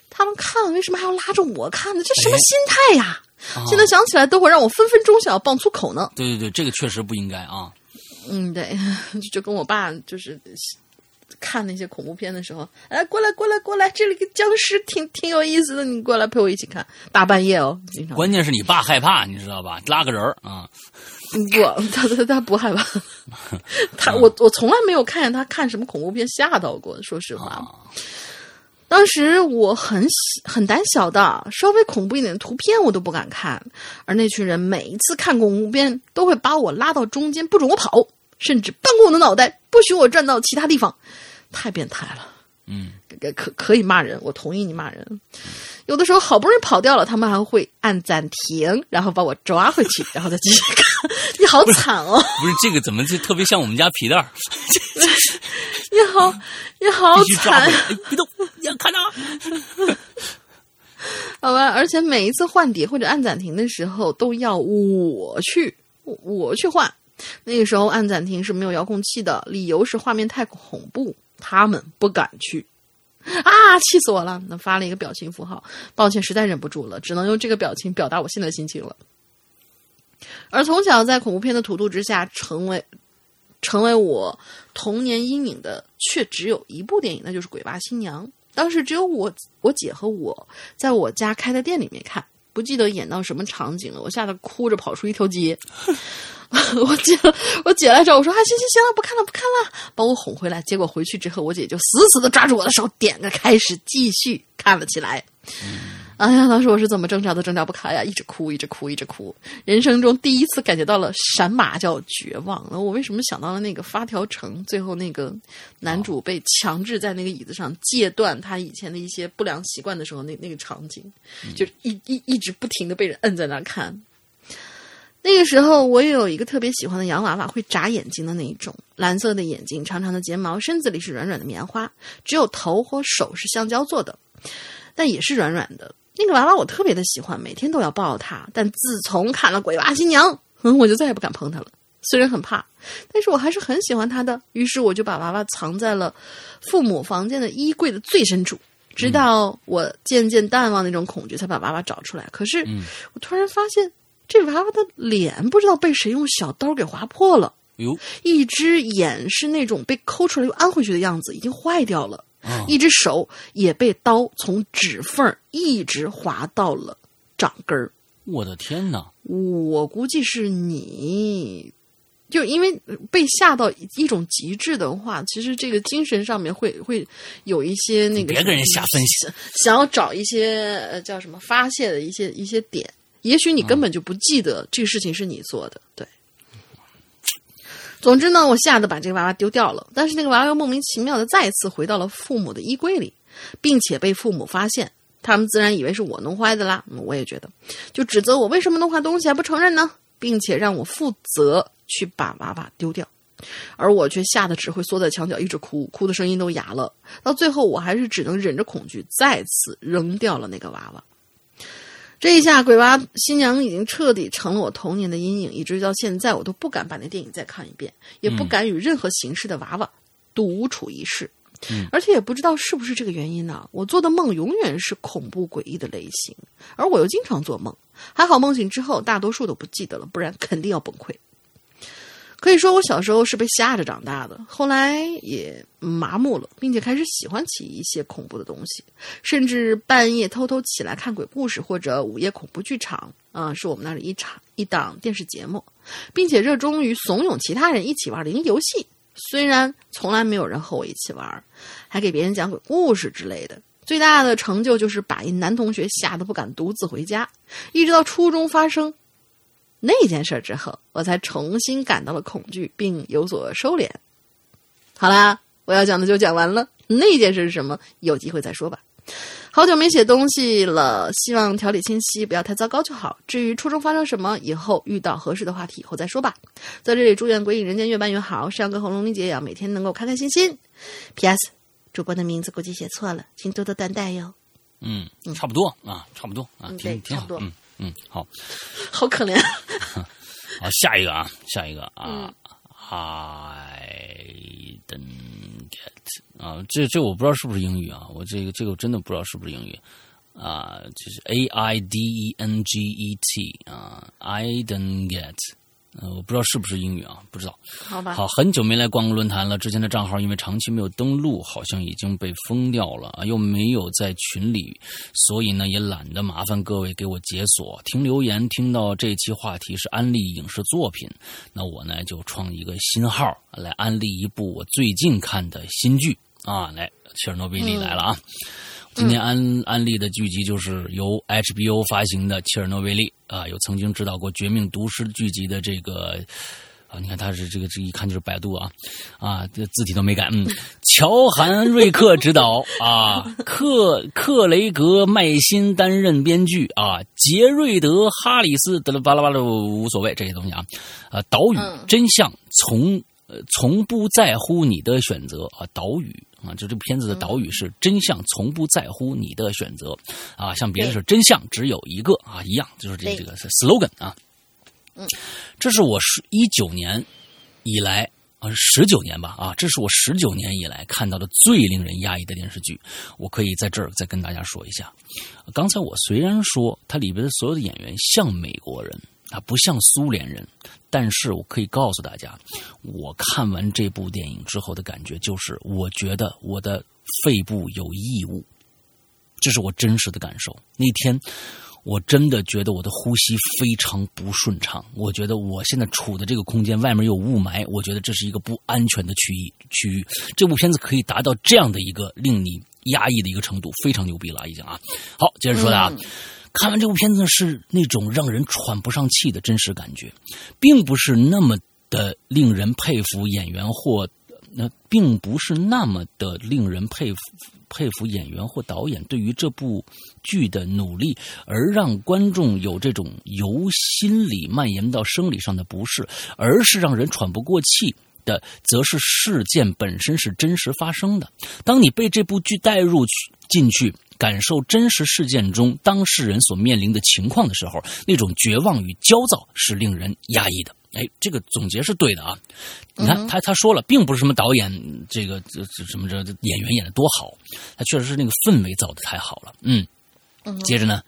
他们看为什么还要拉着我看呢？这什么心态呀？现在想起来都会让我分分钟想要爆粗口呢。对对对，这个确实不应该啊。嗯，对，[laughs] 就跟我爸就是。看那些恐怖片的时候，哎，过来过来过来，这里个僵尸挺挺有意思的，你过来陪我一起看。大半夜哦，关键是你爸害怕，你知道吧？拉个人啊，不，他他他不害怕，[laughs] 他我我从来没有看见他看什么恐怖片吓到过。说实话，当时我很很胆小的，稍微恐怖一点的图片我都不敢看，而那群人每一次看恐怖片都会把我拉到中间，不准我跑。甚至扳过我的脑袋，不许我转到其他地方，太变态了。嗯，可可以骂人，我同意你骂人。有的时候好不容易跑掉了，他们还会按暂停，然后把我抓回去，然后再继续看。你好惨哦！不是这个，怎么就特别像我们家皮蛋？[laughs] 你好，你好惨！别动，你要看到。好吧，而且每一次换碟或者按暂停的时候，都要我去，我去换。那个时候按暂停是没有遥控器的，理由是画面太恐怖，他们不敢去。啊，气死我了！那发了一个表情符号，抱歉，实在忍不住了，只能用这个表情表达我现在心情了。而从小在恐怖片的荼毒之下，成为成为我童年阴影的，却只有一部电影，那就是《鬼娃新娘》。当时只有我、我姐和我在我家开的店里面看，不记得演到什么场景了，我吓得哭着跑出一条街。[laughs] 我姐，我姐来找我说：“啊，行行行了，不看了，不看了，把我哄回来。”结果回去之后，我姐就死死的抓住我的手，点个开始，继续看了起来。哎呀，当时我是怎么挣扎都挣扎不开呀，一直哭，一直哭，一直哭。人生中第一次感觉到了闪马叫绝望。那我为什么想到了那个发条城？最后那个男主被强制在那个椅子上戒断他以前的一些不良习惯的时候，那那个场景，就一一一直不停的被人摁在那看。那个时候，我也有一个特别喜欢的洋娃娃，会眨眼睛的那一种，蓝色的眼睛，长长的睫毛，身子里是软软的棉花，只有头和手是橡胶做的，但也是软软的。那个娃娃我特别的喜欢，每天都要抱它。但自从看了《鬼娃新娘》，嗯，我就再也不敢碰它了。虽然很怕，但是我还是很喜欢它的。于是我就把娃娃藏在了父母房间的衣柜的最深处，直到我渐渐淡忘那种恐惧，才把娃娃找出来。可是，我突然发现。这娃娃的脸不知道被谁用小刀给划破了，哟！一只眼是那种被抠出来又安回去的样子，已经坏掉了。一只手也被刀从指缝一直划到了掌根儿。我的天哪！我估计是你，就因为被吓到一种极致的话，其实这个精神上面会会有一些那个别跟人瞎分析，想要找一些呃叫什么发泄的一些一些点。也许你根本就不记得这个事情是你做的，对。总之呢，我吓得把这个娃娃丢掉了。但是那个娃娃又莫名其妙的再次回到了父母的衣柜里，并且被父母发现，他们自然以为是我弄坏的啦。我也觉得，就指责我为什么弄坏东西还不承认呢？并且让我负责去把娃娃丢掉，而我却吓得只会缩在墙角一直哭，哭的声音都哑了。到最后，我还是只能忍着恐惧，再次扔掉了那个娃娃。这一下，鬼娃新娘已经彻底成了我童年的阴影，以至于到现在，我都不敢把那电影再看一遍，也不敢与任何形式的娃娃独处一室。嗯，而且也不知道是不是这个原因呢，我做的梦永远是恐怖诡异的类型，而我又经常做梦。还好梦醒之后，大多数都不记得了，不然肯定要崩溃。可以说，我小时候是被吓着长大的，后来也麻木了，并且开始喜欢起一些恐怖的东西，甚至半夜偷偷起来看鬼故事或者午夜恐怖剧场，啊，是我们那里一场一档电视节目，并且热衷于怂恿其他人一起玩灵异游戏。虽然从来没有人和我一起玩，还给别人讲鬼故事之类的。最大的成就就是把一男同学吓得不敢独自回家，一直到初中发生。那件事之后，我才重新感到了恐惧，并有所收敛。好啦，我要讲的就讲完了。那件事是什么？有机会再说吧。好久没写东西了，希望条理清晰，不要太糟糕就好。至于初中发生什么，以后遇到合适的话题以后再说吧。在这里祝愿《鬼影人间》越办越好，山哥和龙玲姐也要每天能够开开心心。P.S. 主播的名字估计写错了，请多多担待哟。嗯，差不多啊，差不多啊，挺挺好。嗯嗯，好，好可怜。[laughs] 好，下一个啊，下一个啊，I don't get 啊，这这我不知道是不是英语啊，我这个这个我真的不知道是不是英语啊，就是 A I D E N G E T 啊，I don't get。呃，我不知道是不是英语啊，不知道。好吧。好，很久没来逛论坛了。之前的账号因为长期没有登录，好像已经被封掉了啊，又没有在群里，所以呢也懒得麻烦各位给我解锁、听留言。听到这期话题是安利影视作品，那我呢就创一个新号来安利一部我最近看的新剧啊，来，切尔诺贝利来了啊。今天安安利的剧集就是由 HBO 发行的《切尔诺贝利》啊，有曾经指导过《绝命毒师》剧集的这个啊，你看他是这个这一看就是百度啊啊，这字体都没改，嗯，乔韩瑞克执导啊，克克雷格麦辛担任编剧啊，杰瑞德哈里斯得了巴拉巴拉无所谓这些东西啊，啊，岛屿真相从呃从不在乎你的选择啊，岛屿。啊，就这部片子的岛屿是“真相从不在乎你的选择”，啊，像别的是“真相只有一个”啊，一样，就是这这个 slogan 啊。嗯，这是我十一九年以来啊，十九年吧啊，这是我十九年以来看到的最令人压抑的电视剧。我可以在这儿再跟大家说一下，刚才我虽然说它里边的所有的演员像美国人。啊，不像苏联人，但是我可以告诉大家，我看完这部电影之后的感觉就是，我觉得我的肺部有异物，这是我真实的感受。那天我真的觉得我的呼吸非常不顺畅，我觉得我现在处的这个空间外面有雾霾，我觉得这是一个不安全的区域区域。这部片子可以达到这样的一个令你压抑的一个程度，非常牛逼了，已经啊。好，接着说的啊。看完这部片子是那种让人喘不上气的真实感觉，并不是那么的令人佩服演员或那并不是那么的令人佩服佩服演员或导演对于这部剧的努力，而让观众有这种由心理蔓延到生理上的不适，而是让人喘不过气的，则是事件本身是真实发生的。当你被这部剧带入去进去。感受真实事件中当事人所面临的情况的时候，那种绝望与焦躁是令人压抑的。哎，这个总结是对的啊！你看，他他说了，并不是什么导演这个这这什么这演员演的多好，他确实是那个氛围造的太好了。嗯，接着呢。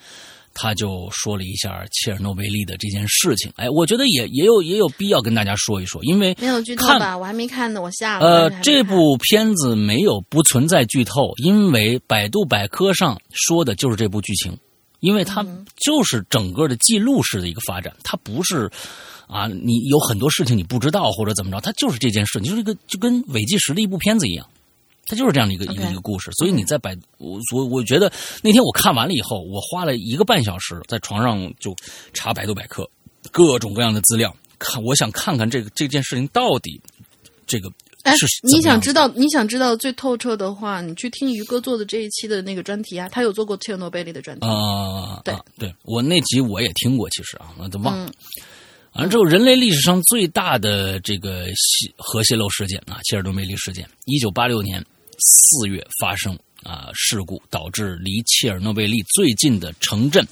他就说了一下切尔诺贝利的这件事情，哎，我觉得也也有也有必要跟大家说一说，因为没有剧透吧？我还没看呢，我下了。呃，这部片子没有不存在剧透，因为百度百科上说的就是这部剧情，因为它就是整个的记录式的一个发展，它不是啊，你有很多事情你不知道或者怎么着，它就是这件事，就是一个就跟伪纪实的一部片子一样。它就是这样的一个一个一个故事，所以你在百我我我觉得那天我看完了以后，我花了一个半小时在床上就查百度百科，各种各样的资料，看我想看看这个这件事情到底这个是。你想知道你想知道最透彻的话，你去听于哥做的这一期的那个专题啊，他有做过切尔诺贝利的专题啊。对对，我那集我也听过，其实啊，我都忘了。完了之后，人类历史上最大的这个核泄漏事件啊，切尔诺贝利事件，一九八六年。四月发生啊事故，导致离切尔诺贝利最近的城镇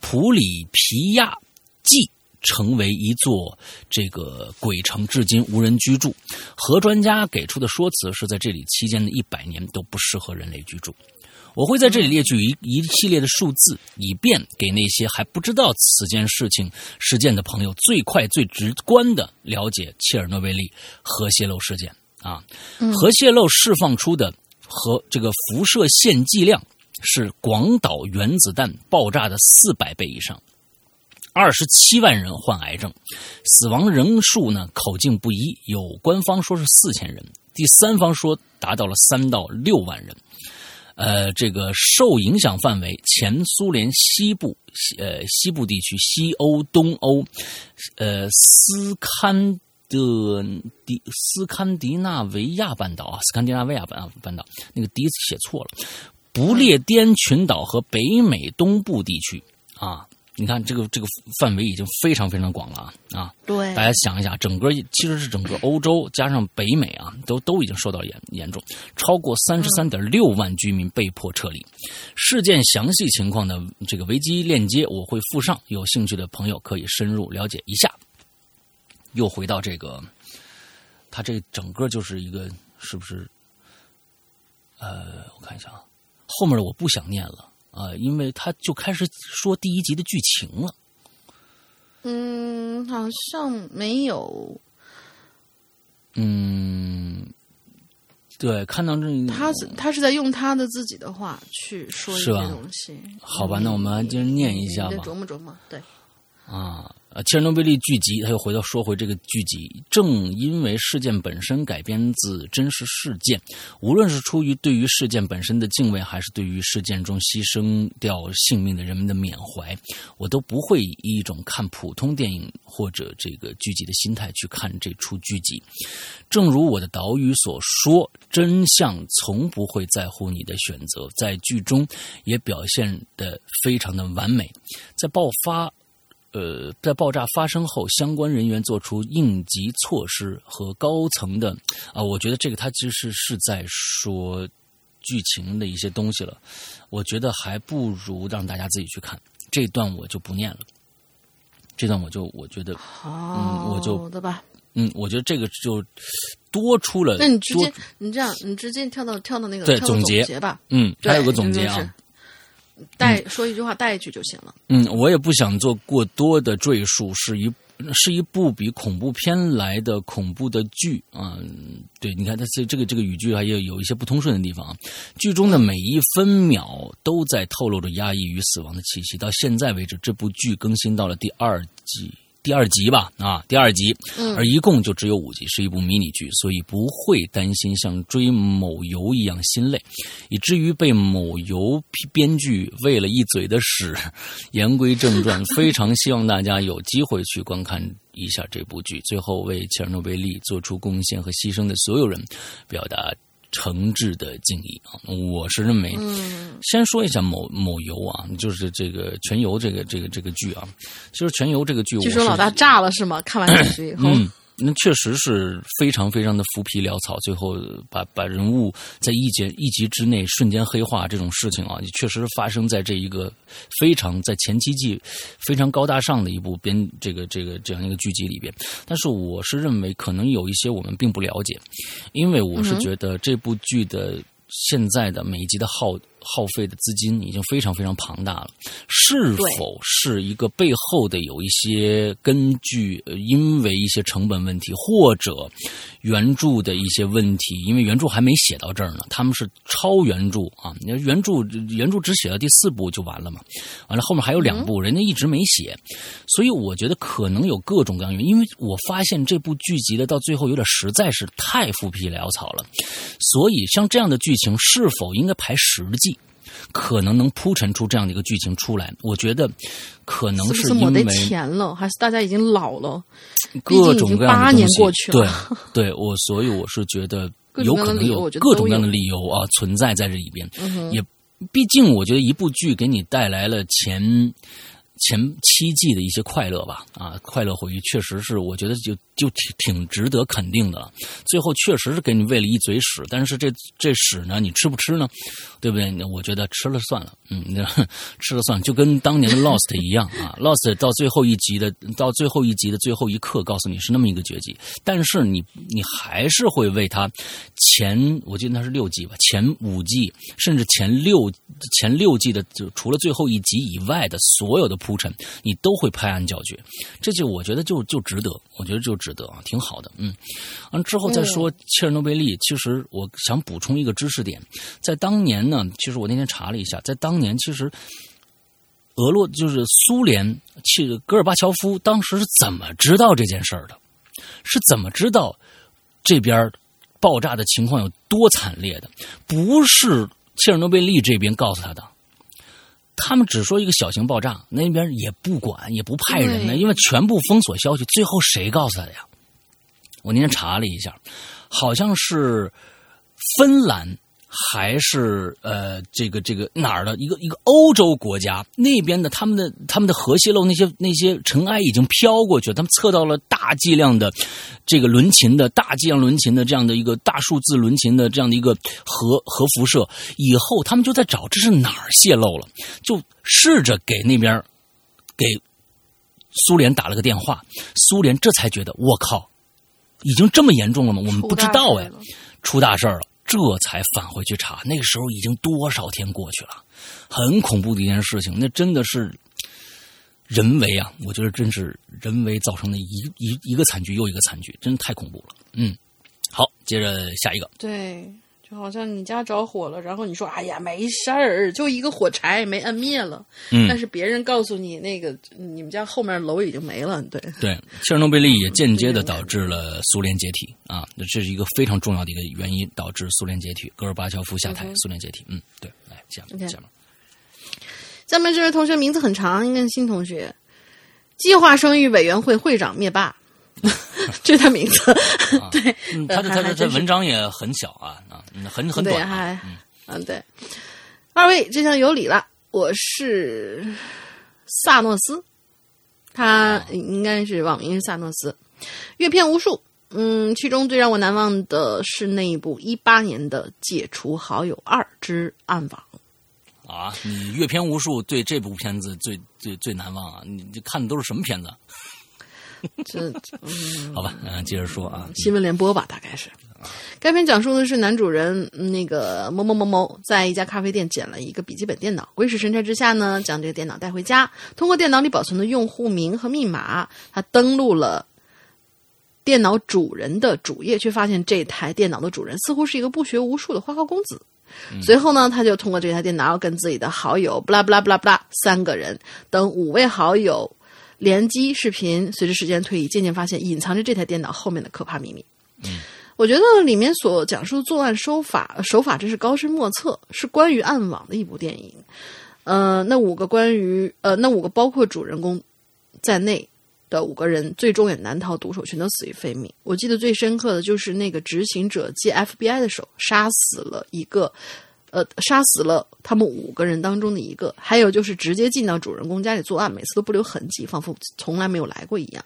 普里皮亚季成为一座这个鬼城，至今无人居住。核专家给出的说辞是在这里期间的一百年都不适合人类居住。我会在这里列举一一系列的数字，以便给那些还不知道此件事情事件的朋友最快最直观的了解切尔诺贝利核泄漏事件。啊，核泄漏释放出的核这个辐射线剂量是广岛原子弹爆炸的四百倍以上，二十七万人患癌症，死亡人数呢口径不一，有官方说是四千人，第三方说达到了三到六万人。呃，这个受影响范围前苏联西部，呃，西部地区、西欧、东欧，呃，斯堪的迪斯堪的纳维亚半岛啊，斯堪的纳维亚半半岛，那个“迪”写错了，不列颠群岛和北美东部地区啊。你看，这个这个范围已经非常非常广了啊！啊，对，大家想一下，整个其实是整个欧洲加上北美啊，都都已经受到严严重，超过三十三点六万居民被迫撤离。事件详细情况的这个维基链接我会附上，有兴趣的朋友可以深入了解一下。又回到这个，他这整个就是一个是不是？呃，我看一下啊，后面的我不想念了。啊，因为他就开始说第一集的剧情了。嗯，好像没有。嗯，对，看到这，他是他是在用他的自己的话去说一些东西。好吧，那我们接着念一下吧。琢磨琢磨，对。啊。呃，切尔诺贝利剧集，他又回到说回这个剧集。正因为事件本身改编自真实事件，无论是出于对于事件本身的敬畏，还是对于事件中牺牲掉性命的人们的缅怀，我都不会以一种看普通电影或者这个剧集的心态去看这出剧集。正如我的导语所说，真相从不会在乎你的选择，在剧中也表现的非常的完美，在爆发。呃，在爆炸发生后，相关人员做出应急措施和高层的啊，我觉得这个他其实是在说剧情的一些东西了。我觉得还不如让大家自己去看这段，我就不念了。这段我就我觉得，嗯，我就的吧，嗯，我觉得这个就多出了。那你直接你这样，你直接跳到跳到那个对总结吧，嗯，还有个总结啊。带说一句话带一句就行了。嗯，我也不想做过多的赘述，是一是一部比恐怖片来的恐怖的剧啊。对，你看它这这个这个语句还有有一些不通顺的地方啊。剧中的每一分秒都在透露着压抑与死亡的气息。到现在为止，这部剧更新到了第二季。第二集吧，啊，第二集，而一共就只有五集，是一部迷你剧，所以不会担心像追某游一样心累，以至于被某游编剧喂了一嘴的屎。[laughs] 言归正传，[laughs] 非常希望大家有机会去观看一下这部剧。最后，为切尔诺贝利做出贡献和牺牲的所有人，表达。诚挚的敬意啊！我是认为，先说一下某某游啊，就是这个全游这个这个这个剧啊，其实全游这个剧，据说老大炸了是吗？看完这剧以后。那确实是非常非常的浮皮潦草，最后把把人物在一集一集之内瞬间黑化这种事情啊，也确实发生在这一个非常在前期季非常高大上的一部编这个这个这样一个剧集里边。但是我是认为可能有一些我们并不了解，因为我是觉得这部剧的现在的每一集的耗。耗费的资金已经非常非常庞大了，是否是一个背后的有一些根据？因为一些成本问题，或者原著的一些问题，因为原著还没写到这儿呢，他们是超原著啊！你原著原著只写到第四部就完了嘛？完了后面还有两部，人家一直没写，所以我觉得可能有各种各样原因。因为我发现这部剧集的到最后有点实在是太浮皮潦草了，所以像这样的剧情是否应该排十季？可能能铺陈出这样的一个剧情出来，我觉得可能是因为钱了，还是大家已经老了，各种各样八年过去了。对，对我，所以我是觉得有可能有各种各样的理由啊存在在这里边。也毕竟，我觉得一部剧给你带来了钱。前七季的一些快乐吧，啊，快乐回忆确实是，我觉得就就挺挺值得肯定的。最后确实是给你喂了一嘴屎，但是这这屎呢，你吃不吃呢？对不对？我觉得吃了算了，嗯，[laughs] 吃了算，就跟当年的 Lost 一样啊。Lost 到最后一集的，到最后一集的最后一刻，告诉你是那么一个绝技，但是你你还是会为他前，我记得那是六季吧，前五季甚至前六前六季的，就除了最后一集以外的所有的。铺陈，你都会拍案叫绝，这就我觉得就就值得，我觉得就值得啊，挺好的，嗯。完之后再说切尔诺贝利，其实我想补充一个知识点，在当年呢，其实我那天查了一下，在当年其实俄罗就是苏联，其戈尔巴乔夫当时是怎么知道这件事儿的？是怎么知道这边爆炸的情况有多惨烈的？不是切尔诺贝利这边告诉他的。他们只说一个小型爆炸，那边也不管，也不派人呢，因为全部封锁消息。最后谁告诉他的呀？我那天查了一下，好像是芬兰。还是呃，这个这个哪儿的一个一个欧洲国家那边的他们的他们的核泄漏那些那些尘埃已经飘过去了，他们测到了大剂量的这个伦琴的大剂量伦琴的这样的一个大数字伦琴的这样的一个核核辐射，以后他们就在找这是哪儿泄漏了，就试着给那边给苏联打了个电话，苏联这才觉得我靠，已经这么严重了吗？我们不知道哎，出大事了。这才返回去查，那个时候已经多少天过去了，很恐怖的一件事情。那真的是人为啊，我觉得真是人为造成的一一一个惨剧又一个惨剧，真的太恐怖了。嗯，好，接着下一个。对。好像你家着火了，然后你说：“哎呀，没事儿，就一个火柴没摁灭了。”嗯，但是别人告诉你，那个你们家后面楼已经没了。对对，切尔诺贝利也间接的导致了苏联解体啊，那这是一个非常重要的一个原因，导致苏联解体，戈尔巴乔夫下台，苏联解体。嗯，对，来下面下面。下面这位同学名字很长，应该是新同学，计划生育委员会会长灭霸。[laughs] [laughs] 这他名字，对，他的他的这文章也很小啊啊，很很短，还嗯。对。二位这下有理了，我是萨诺斯，他应该是网名是萨诺斯，阅片无数，嗯，其中最让我难忘的是那一部一八年的《解除好友二之暗网》啊，你阅片无数，对这部片子最最最难忘啊，你你看的都是什么片子？[laughs] 这，好吧，嗯，接着说啊，新闻联播吧，大概是。该片讲述的是男主人那个某某某某在一家咖啡店捡了一个笔记本电脑，鬼使神差之下呢，将这个电脑带回家，通过电脑里保存的用户名和密码，他登录了电脑主人的主页，却发现这台电脑的主人似乎是一个不学无术的花花公子。随后呢，他就通过这台电脑跟自己的好友布拉布拉布拉布拉三个人等五位好友。联机视频，随着时间推移，渐渐发现隐藏着这台电脑后面的可怕秘密。嗯，我觉得里面所讲述的作案手法手法真是高深莫测，是关于暗网的一部电影。呃，那五个关于呃那五个包括主人公在内的五个人，最终也难逃毒手，全都死于非命。我记得最深刻的就是那个执行者借 FBI 的手杀死了一个。呃，杀死了他们五个人当中的一个，还有就是直接进到主人公家里作案，每次都不留痕迹，仿佛从来没有来过一样。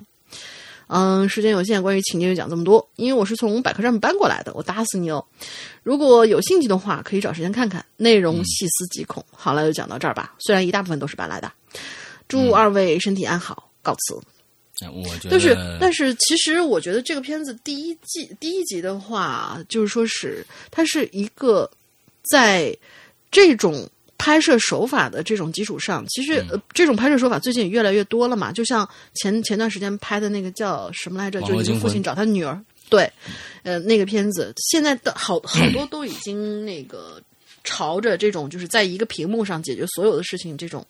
嗯，时间有限，关于情节就讲这么多，因为我是从百科上面搬过来的，我打死你哦！如果有兴趣的话，可以找时间看看，内容细思极恐。好了，就讲到这儿吧，虽然一大部分都是搬来的。祝二位身体安好，告辞。我觉得，但是但是，其实我觉得这个片子第一季第一集的话，就是说是它是一个。在这种拍摄手法的这种基础上，其实这种拍摄手法最近也越来越多了嘛。就像前前段时间拍的那个叫什么来着？就一个父亲找他女儿，对，呃，那个片子，现在的好好 [clears throat] 多都已经那个朝着这种就是在一个屏幕上解决所有的事情，这种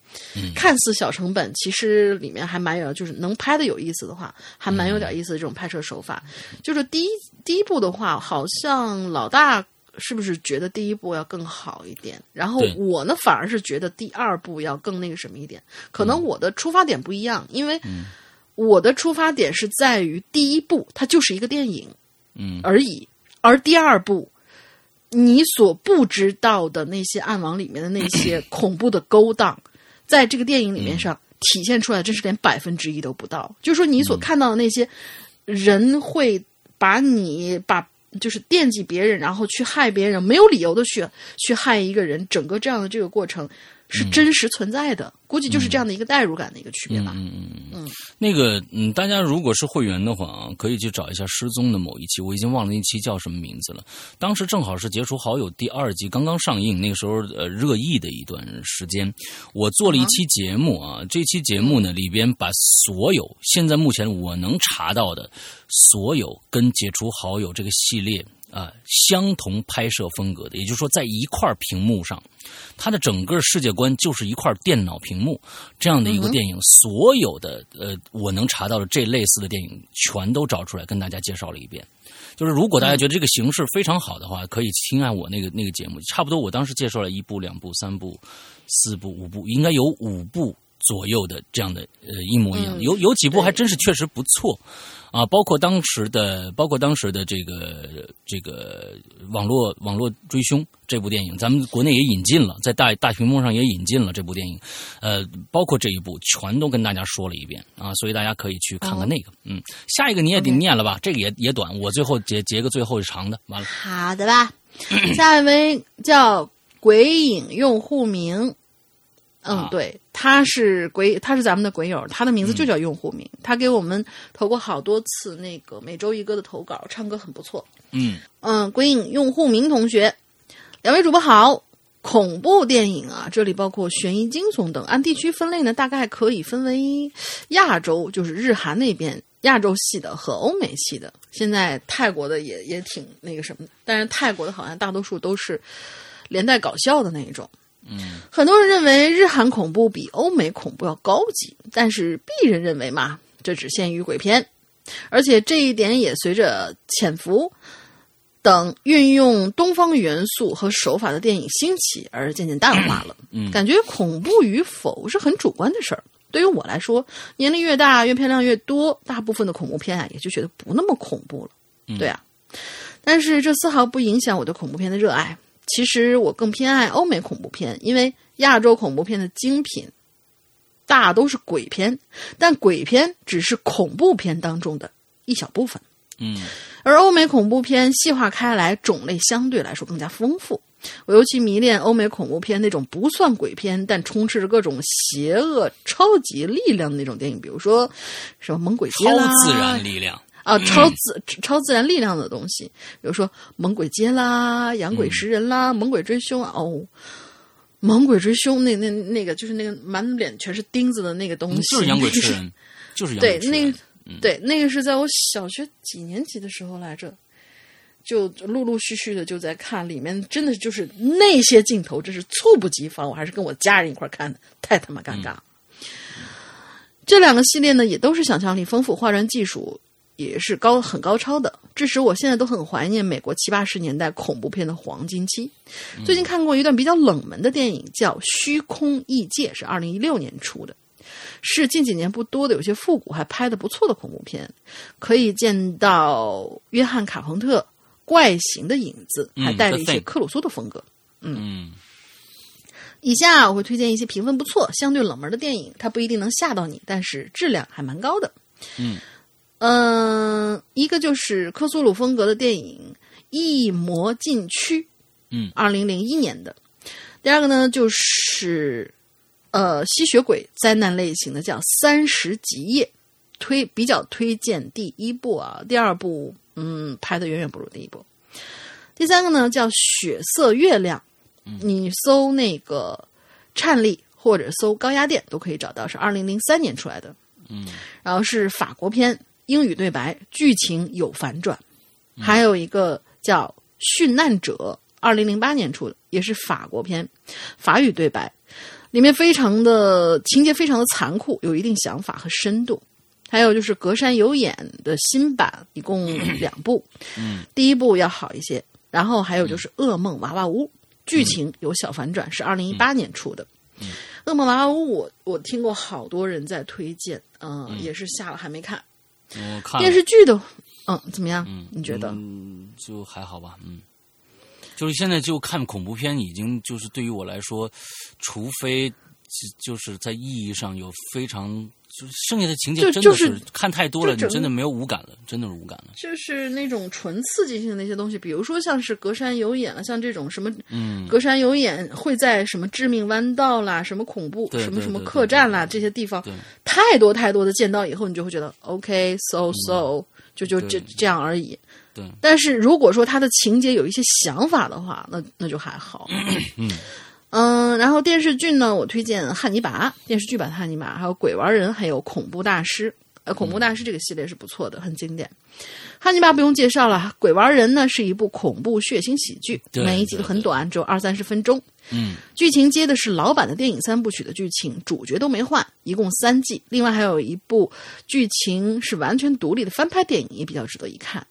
看似小成本，其实里面还蛮有，就是能拍的有意思的话，还蛮有点意思的这种拍摄手法。就是第一第一部的话，好像老大。是不是觉得第一部要更好一点？然后我呢，反而是觉得第二部要更那个什么一点。可能我的出发点不一样，因为我的出发点是在于第一部它就是一个电影，嗯而已。而第二部，你所不知道的那些暗网里面的那些 [clears throat] 恐怖的勾当，在这个电影里面上体现出来，真是连百分之一都不到。就是说，你所看到的那些人会把你把。就是惦记别人，然后去害别人，没有理由的去去害一个人，整个这样的这个过程是真实存在的。估计就是这样的一个代入感的一个区别吧。嗯嗯嗯嗯。那个嗯，大家如果是会员的话啊，可以去找一下失踪的某一期，我已经忘了那期叫什么名字了。当时正好是解除好友第二季刚刚上映，那个时候呃热议的一段时间，我做了一期节目啊。这期节目呢里边把所有现在目前我能查到的所有跟解除好友这个系列。啊，相同拍摄风格的，也就是说，在一块屏幕上，它的整个世界观就是一块电脑屏幕这样的一个电影。所有的呃，我能查到的这类似的电影，全都找出来跟大家介绍了一遍。就是如果大家觉得这个形式非常好的话，可以听按我那个那个节目，差不多我当时介绍了一部、两部、三部、四部、五部，应该有五部。左右的这样的呃一模一样，有有几部还真是确实不错，啊，包括当时的包括当时的这个这个网络网络追凶这部电影，咱们国内也引进了，在大大屏幕上也引进了这部电影，呃，包括这一部全都跟大家说了一遍啊，所以大家可以去看看那个，嗯，下一个你也得念了吧，这个也也短，我最后截截个最后长的，完了，好的吧，下一位叫鬼影用户名。嗯，对，他是鬼，他是咱们的鬼友，他的名字就叫用户名。他给我们投过好多次那个每周一歌的投稿，唱歌很不错。嗯嗯，鬼影用户名同学，两位主播好。恐怖电影啊，这里包括悬疑、惊悚等。按地区分类呢，大概可以分为亚洲，就是日韩那边亚洲系的和欧美系的。现在泰国的也也挺那个什么的，但是泰国的好像大多数都是连带搞笑的那一种。嗯，很多人认为日韩恐怖比欧美恐怖要高级，但是鄙人认为嘛，这只限于鬼片，而且这一点也随着《潜伏》等运用东方元素和手法的电影兴起而渐渐淡化了。嗯，感觉恐怖与否是很主观的事儿。对于我来说，年龄越大，阅片量越多，大部分的恐怖片啊，也就觉得不那么恐怖了。对啊，但是这丝毫不影响我对恐怖片的热爱。其实我更偏爱欧美恐怖片，因为亚洲恐怖片的精品大都是鬼片，但鬼片只是恐怖片当中的一小部分。嗯，而欧美恐怖片细化开来，种类相对来说更加丰富。我尤其迷恋欧美恐怖片那种不算鬼片，但充斥着各种邪恶、超级力量的那种电影，比如说什么《猛鬼街》啦，超自然力量。啊，超自超自然力量的东西，比如说猛鬼街啦、养鬼食人啦、猛鬼追凶啊。哦，猛鬼追凶那那那个就是那个满脸全是钉子的那个东西，就是养鬼吃人，[laughs] 就是养鬼对那个对那个是在我小学几年级的时候来着，就陆陆续续的就在看，里面真的就是那些镜头，真是猝不及防。我还是跟我家人一块看的，太他妈尴尬。这两个系列呢，也都是想象力丰富、化妆技术。也是高很高超的，致使我现在都很怀念美国七八十年代恐怖片的黄金期。最近看过一段比较冷门的电影，叫《虚空异界》，是二零一六年出的，是近几年不多的有些复古还拍的不错的恐怖片。可以见到约翰卡彭特怪形的影子，还带着一些克鲁苏的风格。嗯，以下我会推荐一些评分不错、相对冷门的电影，它不一定能吓到你，但是质量还蛮高的。嗯。嗯，一个就是科苏鲁风格的电影《异魔禁区》，嗯，二零零一年的。第二个呢，就是呃吸血鬼灾难类型的，叫《三十极夜》，推比较推荐第一部啊，第二部嗯拍的远远不如第一部。第三个呢，叫《血色月亮》，你搜那个颤栗或者搜高压电都可以找到，是二零零三年出来的，嗯，然后是法国片。英语对白，剧情有反转，还有一个叫《殉难者》，二零零八年出的，也是法国片，法语对白，里面非常的情节非常的残酷，有一定想法和深度。还有就是隔山有眼的新版，一共 [coughs] 两部，嗯，第一部要好一些。然后还有就是《噩梦娃娃屋》，剧情有小反转，是二零一八年出的。噩梦娃娃屋》我我听过好多人在推荐，嗯，也是下了还没看。电视剧的，嗯，怎么样？嗯，你觉得？嗯，就还好吧。嗯，就是现在就看恐怖片，已经就是对于我来说，除非就是在意义上有非常。就剩下的情节真的是看太多了，你真的没有无感了，真的是无感了。就是那种纯刺激性的那些东西，比如说像是隔山有眼啊，像这种什么，嗯，隔山有眼会在什么致命弯道啦，什么恐怖，什么什么客栈啦这些地方，太多太多的见到以后，你就会觉得 OK so so，就就这这样而已。对。但是如果说他的情节有一些想法的话，那那就还好。嗯。嗯，然后电视剧呢，我推荐《汉尼拔》电视剧版《汉尼拔》，还有《鬼玩人》，还有《恐怖大师》。呃，《恐怖大师》这个系列是不错的，很经典。《汉尼拔》不用介绍了，《鬼玩人》呢是一部恐怖血腥喜剧，每一集都很短，只有二三十分钟。嗯，剧情接的是老版的电影三部曲的剧情，主角都没换，一共三季。另外还有一部剧情是完全独立的翻拍电影，也比较值得一看。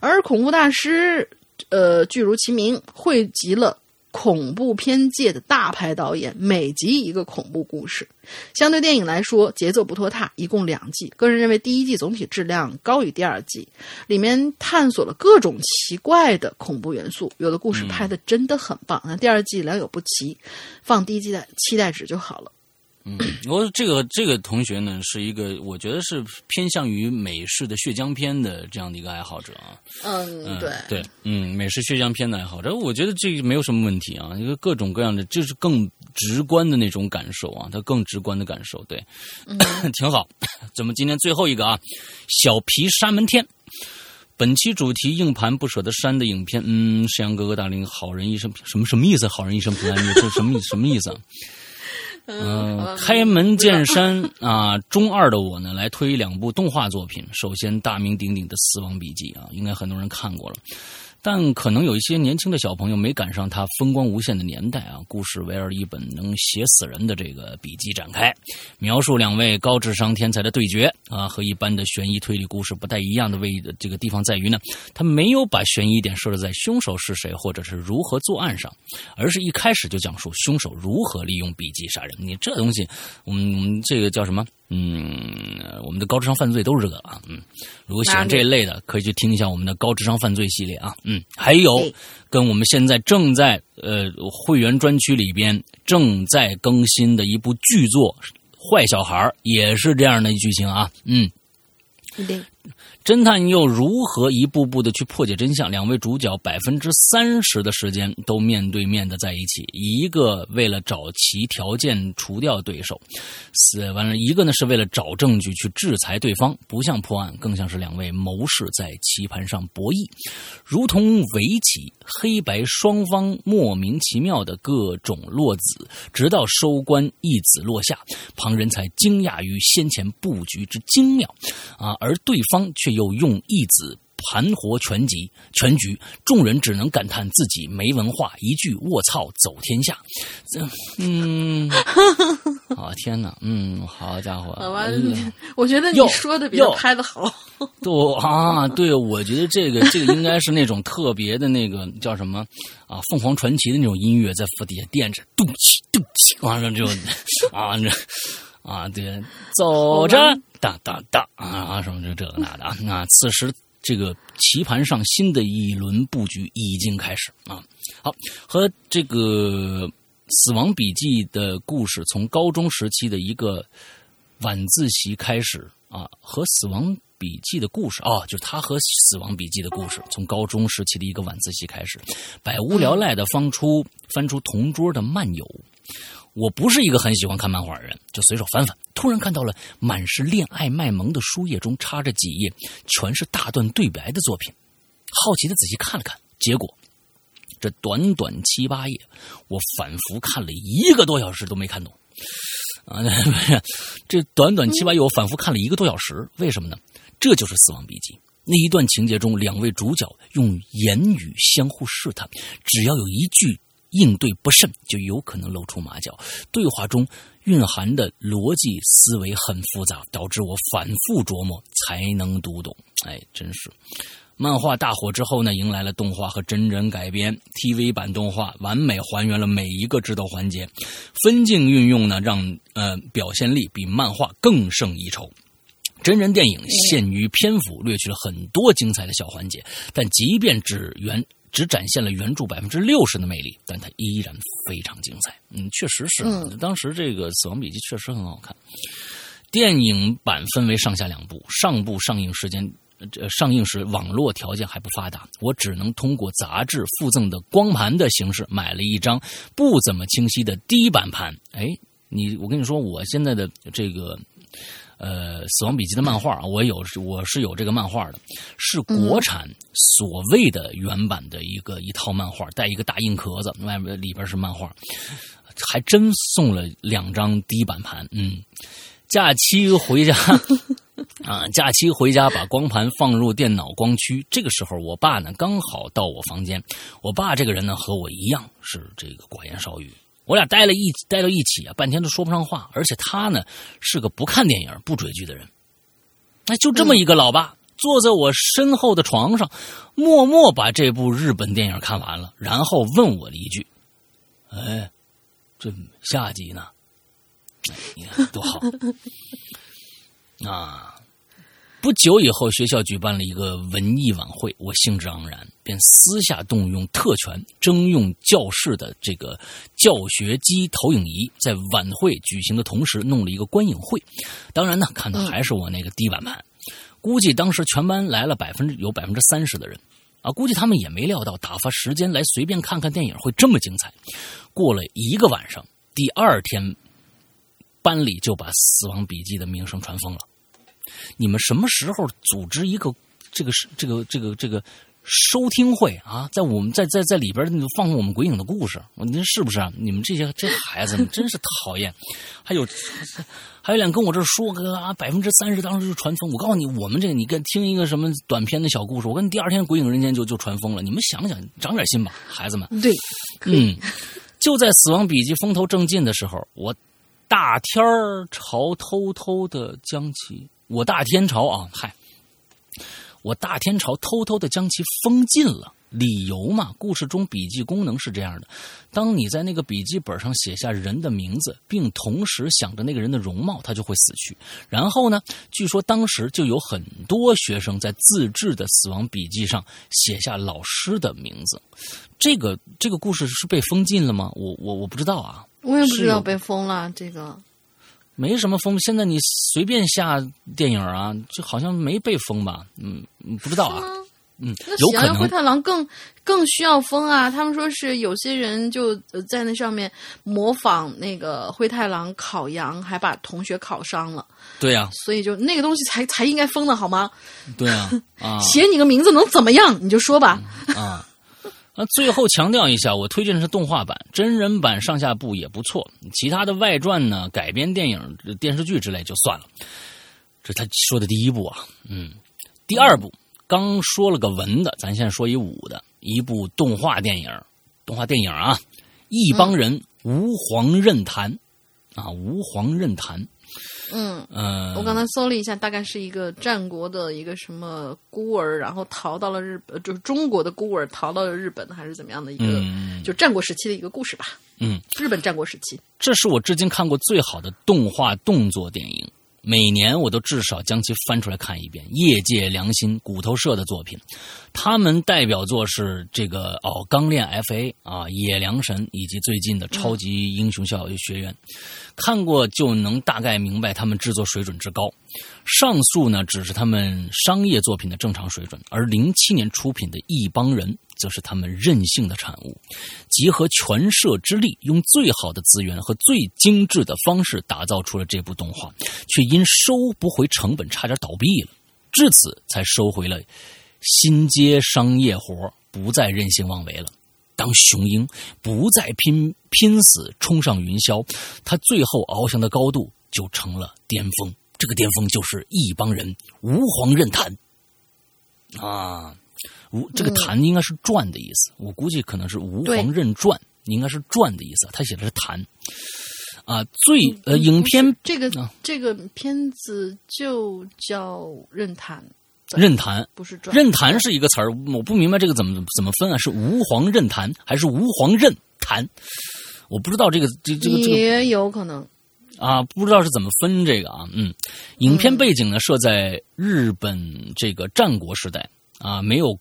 而恐怖大师，呃，剧如其名，汇集了。恐怖片界的大牌导演，每集一个恐怖故事。相对电影来说，节奏不拖沓，一共两季。个人认为第一季总体质量高于第二季，里面探索了各种奇怪的恐怖元素，有的故事拍的真的很棒。那第二季良莠不齐，放低期待期待值就好了。嗯，我这个这个同学呢，是一个我觉得是偏向于美式的血浆片的这样的一个爱好者啊。嗯，对对，嗯，美式血浆片的爱好者，我觉得这个没有什么问题啊，因为各种各样的，就是更直观的那种感受啊，他更直观的感受，对，[coughs] 挺好。咱们今天最后一个啊，小皮沙门天，本期主题硬盘不舍得删的影片，嗯，沈阳哥哥大林，好人一生什么什么意思？好人一生平安，这什么什么意思啊？嗯，开门见山 [laughs] [laughs] 啊，中二的我呢，来推两部动画作品。首先，大名鼎鼎的《死亡笔记》啊，应该很多人看过了。但可能有一些年轻的小朋友没赶上他风光无限的年代啊！故事围绕一本能写死人的这个笔记展开，描述两位高智商天才的对决啊。和一般的悬疑推理故事不太一样的位这个地方在于呢，他没有把悬疑点设置在凶手是谁或者是如何作案上，而是一开始就讲述凶手如何利用笔记杀人。你这东西，我们这个叫什么？嗯，我们的高智商犯罪都是这个啊，嗯，如果喜欢这一类的，可以去听一下我们的高智商犯罪系列啊，嗯，还有跟我们现在正在呃会员专区里边正在更新的一部剧作《坏小孩》，也是这样的剧情啊，嗯。侦探又如何一步步的去破解真相？两位主角百分之三十的时间都面对面的在一起，一个为了找齐条件除掉对手，死完了；一个呢是为了找证据去制裁对方。不像破案，更像是两位谋士在棋盘上博弈，如同围棋，黑白双方莫名其妙的各种落子，直到收官一子落下，旁人才惊讶于先前布局之精妙啊，而对方却。又用一子盘活全局，全局众人只能感叹自己没文化，一句“卧槽”走天下。嗯，[laughs] 啊天哪，嗯，好家伙，好吧，我觉得你说的比他拍的好。对啊，对，我觉得这个这个应该是那种特别的那个叫什么啊，凤凰传奇的那种音乐在底下垫着，咚起咚起，完了就啊这啊对，走着。哒哒哒啊什么这这个那的啊！那此时这个棋盘上新的一轮布局已经开始啊。好，和这个《死亡笔记》的故事从高中时期的一个晚自习开始啊，和《死亡笔记》的故事啊，就是他和《死亡笔记》的故事从高中时期的一个晚自习开始，百无聊赖的翻出翻出同桌的漫游。我不是一个很喜欢看漫画的人，就随手翻翻，突然看到了满是恋爱卖萌的书页中插着几页全是大段对白的作品，好奇的仔细看了看，结果这短短七八页，我反复看了一个多小时都没看懂。啊，[laughs] 这短短七八页我反复看了一个多小时，为什么呢？这就是《死亡笔记》那一段情节中，两位主角用言语相互试探，只要有一句。应对不慎，就有可能露出马脚。对话中蕴含的逻辑思维很复杂，导致我反复琢磨才能读懂。哎，真是！漫画大火之后呢，迎来了动画和真人改编。TV 版动画完美还原了每一个智斗环节，分镜运用呢，让呃表现力比漫画更胜一筹。真人电影限于篇幅，略去了很多精彩的小环节，但即便只原。只展现了原著百分之六十的魅力，但它依然非常精彩。嗯，确实是。当时这个《死亡笔记》确实很好看。电影版分为上下两部，上部上映时间，呃，上映时网络条件还不发达，我只能通过杂志附赠的光盘的形式买了一张不怎么清晰的低版盘。哎，你，我跟你说，我现在的这个。呃，《死亡笔记》的漫画我有，我是有这个漫画的，是国产所谓的原版的一个一套漫画，带一个大硬壳子，外面里边是漫画，还真送了两张低版盘。嗯，假期回家啊，[laughs] 假期回家把光盘放入电脑光驱，这个时候我爸呢刚好到我房间，我爸这个人呢和我一样是这个寡言少语。我俩待了一待到一起啊，半天都说不上话。而且他呢是个不看电影、不追剧的人。那就这么一个老爸，坐在我身后的床上，默默把这部日本电影看完了，然后问我了一句：“哎，这下集呢？你看多好 [laughs] 啊！”不久以后，学校举办了一个文艺晚会，我兴致盎然，便私下动用特权，征用教室的这个教学机投影仪，在晚会举行的同时弄了一个观影会。当然呢，看的还是我那个低板盘。估计当时全班来了百分之有百分之三十的人，啊，估计他们也没料到打发时间来随便看看电影会这么精彩。过了一个晚上，第二天班里就把《死亡笔记》的名声传疯了。你们什么时候组织一个这个这个这个这个收听会啊？在我们在在在里边放我们鬼影的故事，您是不是啊？你们这些这孩子们真是讨厌。还有还有脸跟我这说个啊，百分之三十当时就传疯。我告诉你，我们这个你跟听一个什么短篇的小故事，我跟第二天鬼影人间就就传疯了。你们想想，长点心吧，孩子们。对，嗯，就在死亡笔记风头正劲的时候，我大天儿朝偷偷的将其。我大天朝啊，嗨！我大天朝偷偷的将其封禁了。理由嘛，故事中笔记功能是这样的：当你在那个笔记本上写下人的名字，并同时想着那个人的容貌，他就会死去。然后呢，据说当时就有很多学生在自制的死亡笔记上写下老师的名字。这个这个故事是被封禁了吗？我我我不知道啊。我也不知道被封了这个。没什么封，现在你随便下电影啊，就好像没被封吧？嗯，不知道啊。嗯，有可能。灰太狼更更需要封啊！他们说是有些人就在那上面模仿那个灰太狼烤羊，还把同学烤伤了。对呀，所以就那个东西才才应该封的好吗？对啊，啊，[laughs] 写你个名字能怎么样？你就说吧。啊。那最后强调一下，我推荐的是动画版，真人版上下部也不错。其他的外传呢、改编电影、电视剧之类就算了。这他说的第一部啊，嗯，第二部刚说了个文的，咱现在说一武的，一部动画电影，动画电影啊，一帮人吾皇任谈啊，吾皇任谈。嗯嗯，我刚才搜了一下，大概是一个战国的一个什么孤儿，然后逃到了日本，就是中国的孤儿逃到了日本，还是怎么样的一个，就战国时期的一个故事吧。嗯，日本战国时期，这是我至今看过最好的动画动作电影。每年我都至少将其翻出来看一遍。业界良心骨头社的作品，他们代表作是这个哦，《钢炼 F.A.》啊，《野良神》以及最近的《超级英雄校学院》，看过就能大概明白他们制作水准之高。上述呢，只是他们商业作品的正常水准，而零七年出品的一帮人。则是他们任性的产物，集合全社之力，用最好的资源和最精致的方式打造出了这部动画，却因收不回成本，差点倒闭了。至此，才收回了新接商业活，不再任性妄为了。当雄鹰不再拼拼死冲上云霄，他最后翱翔的高度就成了巅峰。这个巅峰就是一帮人吾皇任谈啊。吴这个“弹”应该是“转”的意思，我估计可能是“吾皇任转”，应该是“转”的意思。他写的是“弹”，啊，最呃，影片这个这个片子就叫“任弹”，“任弹”不是“转”，“任弹”是一个词儿，我不明白这个怎么怎么分啊？是“吾皇任弹”还是“吾皇任弹”？我不知道这个这这个这个也有可能啊，不知道是怎么分这个啊？嗯，影片背景呢设在日本这个战国时代啊，没有。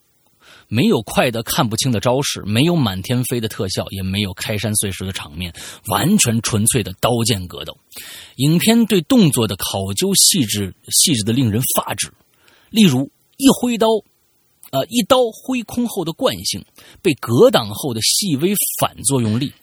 没有快的看不清的招式，没有满天飞的特效，也没有开山碎石的场面，完全纯粹的刀剑格斗。影片对动作的考究细致，细致的令人发指。例如，一挥刀，呃，一刀挥空后的惯性，被格挡后的细微反作用力，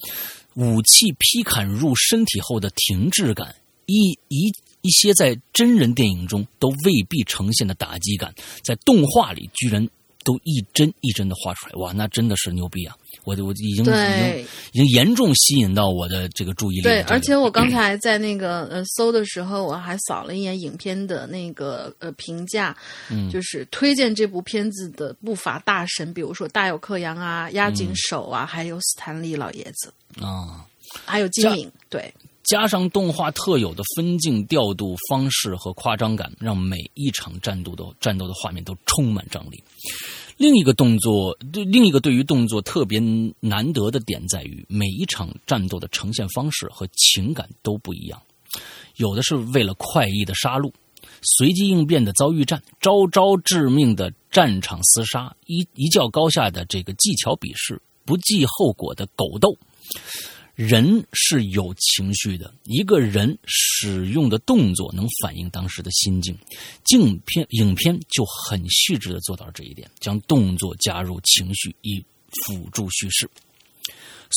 武器劈砍入身体后的停滞感，一一一些在真人电影中都未必呈现的打击感，在动画里居然。都一帧一帧的画出来，哇，那真的是牛逼啊！我我已经已经已经严重吸引到我的这个注意力。对，而且我刚才在那个呃搜的时候，我还扫了一眼影片的那个呃评价，嗯，就是推荐这部片子的不乏大神，比如说大有克洋啊、押井守啊，还有斯坦利老爷子啊，还有金敏。对，加上动画特有的分镜调度方式和夸张感，让每一场战斗的战斗的画面都充满张力。另一个动作，另一个对于动作特别难得的点在于，每一场战斗的呈现方式和情感都不一样。有的是为了快意的杀戮，随机应变的遭遇战，招招致命的战场厮杀，一一较高下的这个技巧比试，不计后果的狗斗。人是有情绪的，一个人使用的动作能反映当时的心境。镜片影片就很细致的做到了这一点，将动作加入情绪以辅助叙事。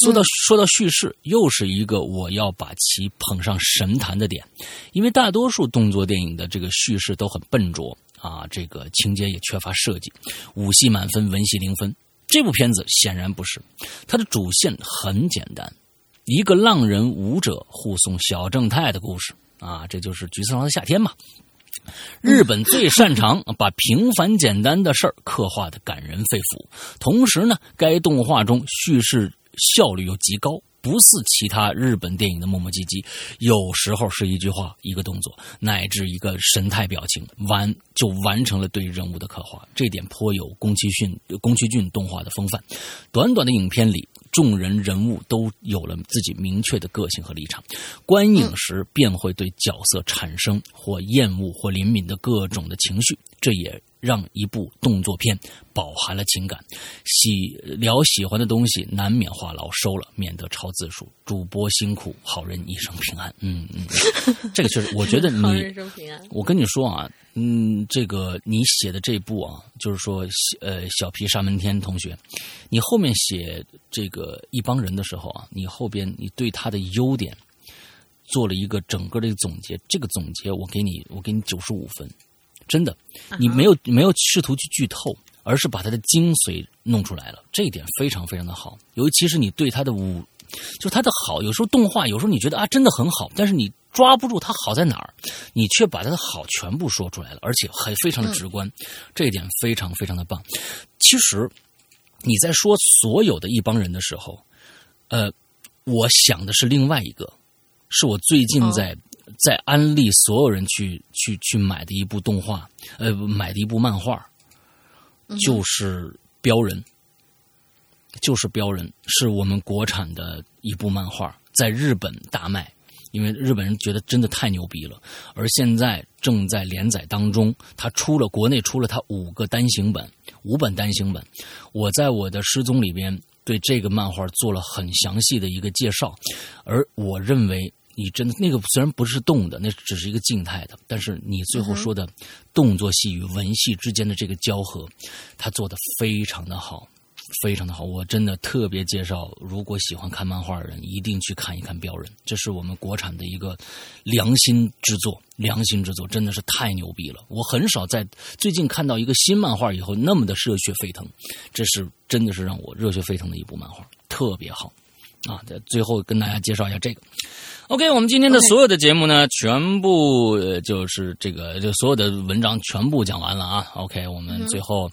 说到说到叙事，又是一个我要把其捧上神坛的点，因为大多数动作电影的这个叙事都很笨拙啊，这个情节也缺乏设计，武戏满分，文戏零分。这部片子显然不是，它的主线很简单。一个浪人舞者护送小正太的故事啊，这就是《菊次郎的夏天》嘛。日本最擅长把平凡简单的事儿刻画的感人肺腑，同时呢，该动画中叙事效率又极高。不似其他日本电影的磨磨唧唧，有时候是一句话、一个动作，乃至一个神态表情，完就完成了对人物的刻画。这点颇有宫崎骏、宫崎骏动画的风范。短短的影片里，众人人物都有了自己明确的个性和立场，观影时便会对角色产生或厌恶或怜悯的各种的情绪。这也。让一部动作片饱含了情感，喜聊喜欢的东西，难免话痨收了，免得超字数。主播辛苦，好人一生平安。嗯嗯，[laughs] 这个确实，我觉得你，[laughs] 我跟你说啊，嗯，这个你写的这部啊，就是说，呃，小皮沙门天同学，你后面写这个一帮人的时候啊，你后边你对他的优点做了一个整个的总结，这个总结我给你，我给你九十五分。真的，你没有没有试图去剧透，而是把它的精髓弄出来了，这一点非常非常的好。尤其是你对它的武，就它的好，有时候动画，有时候你觉得啊真的很好，但是你抓不住它好在哪儿，你却把它的好全部说出来了，而且还非常的直观，这一点非常非常的棒。其实你在说所有的一帮人的时候，呃，我想的是另外一个，是我最近在。在安利所有人去去去买的一部动画，呃，买的一部漫画，就是《标人》，就是《标人》，是我们国产的一部漫画，在日本大卖，因为日本人觉得真的太牛逼了。而现在正在连载当中，它出了国内出了它五个单行本，五本单行本。我在我的失踪里边对这个漫画做了很详细的一个介绍，而我认为。你真的那个虽然不是动的，那只是一个静态的，但是你最后说的动作戏与文戏之间的这个交合，他做的非常的好，非常的好。我真的特别介绍，如果喜欢看漫画的人，一定去看一看《标人》，这是我们国产的一个良心之作，良心之作真的是太牛逼了。我很少在最近看到一个新漫画以后那么的热血沸腾，这是真的是让我热血沸腾的一部漫画，特别好啊！在最后跟大家介绍一下这个。OK，我们今天的所有的节目呢，全部就是这个，就所有的文章全部讲完了啊。OK，我们最后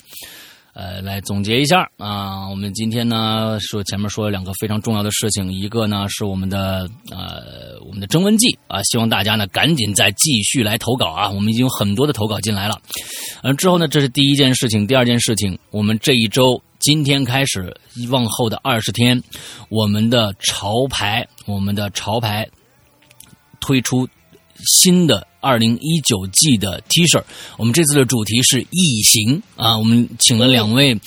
呃来总结一下啊。我们今天呢说前面说了两个非常重要的事情，一个呢是我们的呃我们的征文季啊，希望大家呢赶紧再继续来投稿啊。我们已经有很多的投稿进来了。嗯，之后呢，这是第一件事情，第二件事情，我们这一周今天开始往后的二十天，我们的潮牌，我们的潮牌。推出新的二零一九季的 T 恤，我们这次的主题是异形啊，我们请了两位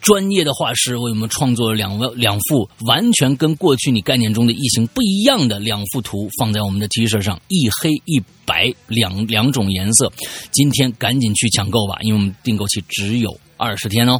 专业的画师为我们创作了两位两幅完全跟过去你概念中的异形不一样的两幅图，放在我们的 T 恤上，一黑一白两两种颜色，今天赶紧去抢购吧，因为我们订购期只有。二十天哦，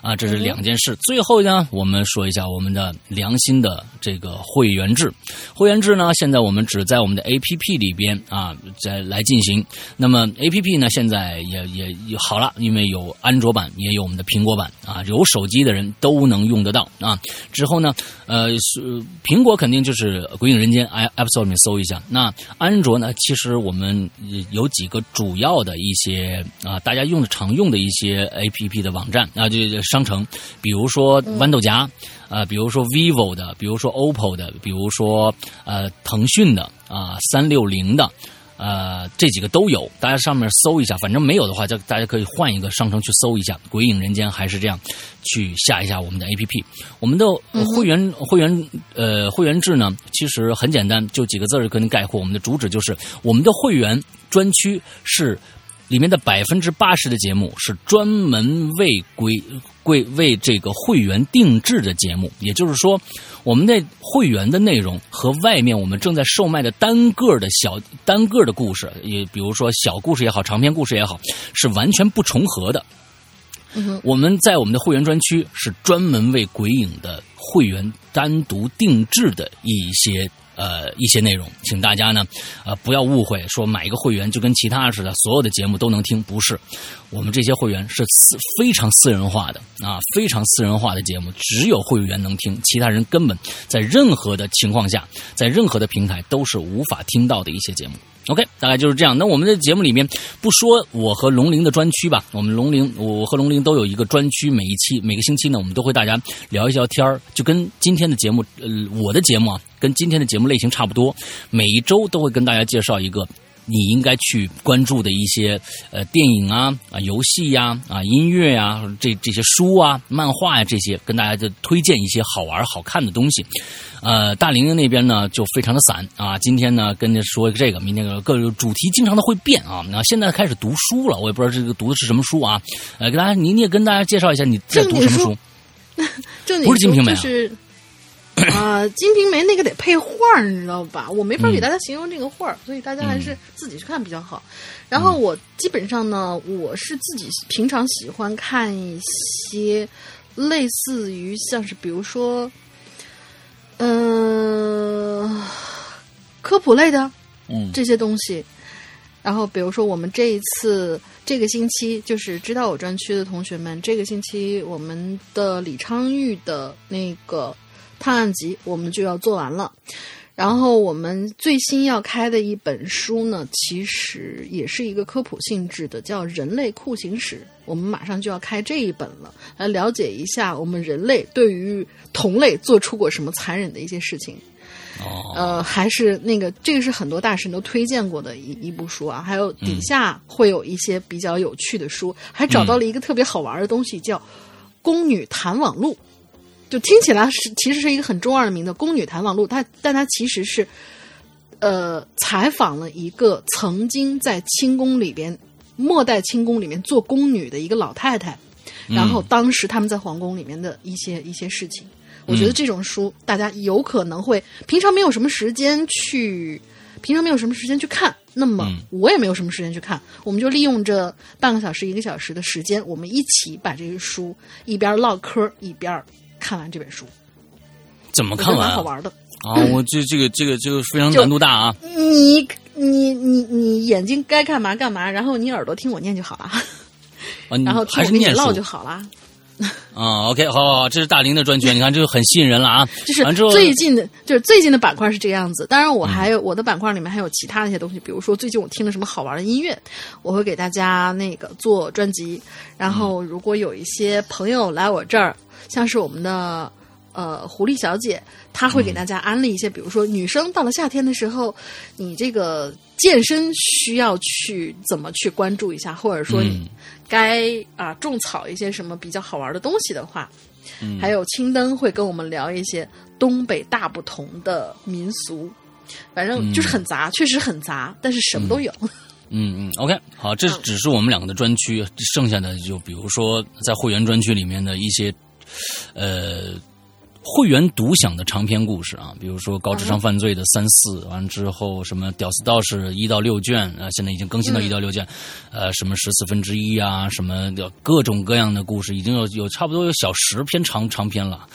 啊，这是两件事。最后呢，我们说一下我们的良心的这个会员制。会员制呢，现在我们只在我们的 A P P 里边啊，在来进行。那么 A P P 呢，现在也也好了，因为有安卓版，也有我们的苹果版啊，有手机的人都能用得到啊。之后呢，呃，是苹果肯定就是《鬼影人间》App Store 里面搜一下。那安卓呢，其实我们有几个主要的一些啊，大家用的常用的一些 A P P。P 的网站啊，就商城，比如说豌豆荚，啊，比如说 vivo 的，比如说 OPPO 的，比如说呃腾讯的啊，三六零的。呃，这几个都有，大家上面搜一下，反正没有的话，就大家可以换一个商城去搜一下《鬼影人间》，还是这样去下一下我们的 APP。我们的会员会员呃会员制呢，其实很简单，就几个字儿可以概括。我们的主旨就是我们的会员专区是。里面的百分之八十的节目是专门为归归为这个会员定制的节目，也就是说，我们的会员的内容和外面我们正在售卖的单个的小单个的故事，也比如说小故事也好，长篇故事也好，是完全不重合的。我们在我们的会员专区是专门为鬼影的会员单独定制的一些。呃，一些内容，请大家呢，呃，不要误会，说买一个会员就跟其他似的，所有的节目都能听，不是。我们这些会员是私非常私人化的啊，非常私人化的节目，只有会员能听，其他人根本在任何的情况下，在任何的平台都是无法听到的一些节目。OK，大概就是这样。那我们的节目里面不说我和龙鳞的专区吧，我们龙鳞，我和龙鳞都有一个专区。每一期每个星期呢，我们都会大家聊一聊天儿，就跟今天的节目，呃，我的节目啊，跟今天的节目类型差不多。每一周都会跟大家介绍一个。你应该去关注的一些呃电影啊啊游戏呀啊音乐呀这这些书啊漫画呀这些跟大家就推荐一些好玩好看的东西，呃大玲玲那边呢就非常的散啊今天呢跟着说这个明天各个主题经常的会变啊那现在开始读书了我也不知道这个读的是什么书啊呃给大家你你也跟大家介绍一下你在读什么书，[laughs] 不是金瓶梅是。啊，《金瓶梅》那个得配画你知道吧？我没法给大家形容这个画所以大家还是自己去看比较好。然后我基本上呢，我是自己平常喜欢看一些类似于像是比如说，嗯，科普类的，嗯，这些东西。然后比如说我们这一次这个星期，就是知道我专区的同学们，这个星期我们的李昌钰的那个。探案集我们就要做完了，然后我们最新要开的一本书呢，其实也是一个科普性质的，叫《人类酷刑史》。我们马上就要开这一本了，来了解一下我们人类对于同类做出过什么残忍的一些事情。哦，呃，还是那个，这个是很多大神都推荐过的一一部书啊。还有底下会有一些比较有趣的书，还找到了一个特别好玩的东西，叫《宫女谈网录》。就听起来是其实是一个很中二的名字，《宫女谈网录》，它但它其实是，呃，采访了一个曾经在清宫里边末代清宫里面做宫女的一个老太太，然后当时他们在皇宫里面的一些一些事情。我觉得这种书大家有可能会平常没有什么时间去，平常没有什么时间去看，那么我也没有什么时间去看，我们就利用这半个小时一个小时的时间，我们一起把这个书一边唠嗑一边。看完这本书，怎么看完？好玩的啊！我这这个这个这个非常难度大啊！你你你你眼睛该干嘛干嘛，然后你耳朵听我念就好了。啊，[laughs] 然后还是念唠就好了。[laughs] 啊，OK，好，好，好这是大林的专区，你看这个很吸引人了啊！就是最近的，就是最近的板块是这个样子。当然，我还有我的板块里面还有其他的一些东西，比如说最近我听了什么好玩的音乐，我会给大家那个做专辑。然后，如果有一些朋友来我这儿。像是我们的呃狐狸小姐，她会给大家安利一些，比如说女生到了夏天的时候，你这个健身需要去怎么去关注一下，或者说你该啊种草一些什么比较好玩的东西的话，还有青灯会跟我们聊一些东北大不同的民俗，反正就是很杂，确实很杂，但是什么都有。嗯。嗯，OK，好，这只是我们两个的专区，剩下的就比如说在会员专区里面的一些。呃，会员独享的长篇故事啊，比如说高智商犯罪的三四，完之后什么屌丝道士一到六卷啊，现在已经更新到一到六卷，呃，什么十四分之一啊，什么各种各样的故事，已经有有差不多有小十篇长长篇了。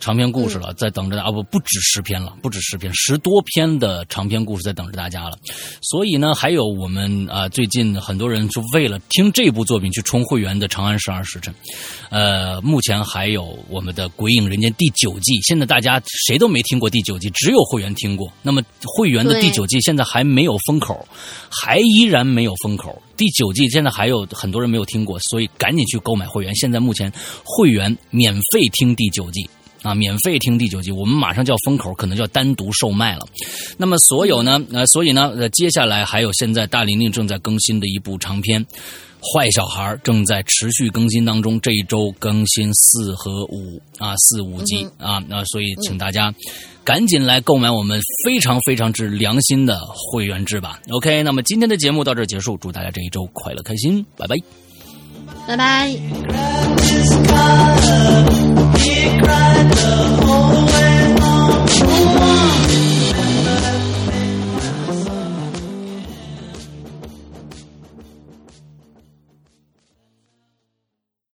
长篇故事了，在等着啊不不止十篇了，不止十篇，十多篇的长篇故事在等着大家了。所以呢，还有我们啊，最近很多人就为了听这部作品去充会员的《长安十二时辰》。呃，目前还有我们的《鬼影人间》第九季，现在大家谁都没听过第九季，只有会员听过。那么会员的第九季现在还没有封口，还依然没有封口。第九季现在还有很多人没有听过，所以赶紧去购买会员。现在目前会员免费听第九季啊，免费听第九集，我们马上就要封口，可能就要单独售卖了。那么所有呢，呃，所以呢，呃，接下来还有现在大玲玲正在更新的一部长篇。坏小孩正在持续更新当中，这一周更新四和五啊，四五集啊，那所以请大家赶紧来购买我们非常非常之良心的会员制吧。OK，那么今天的节目到这结束，祝大家这一周快乐开心，拜拜，拜拜。He cried the whole way.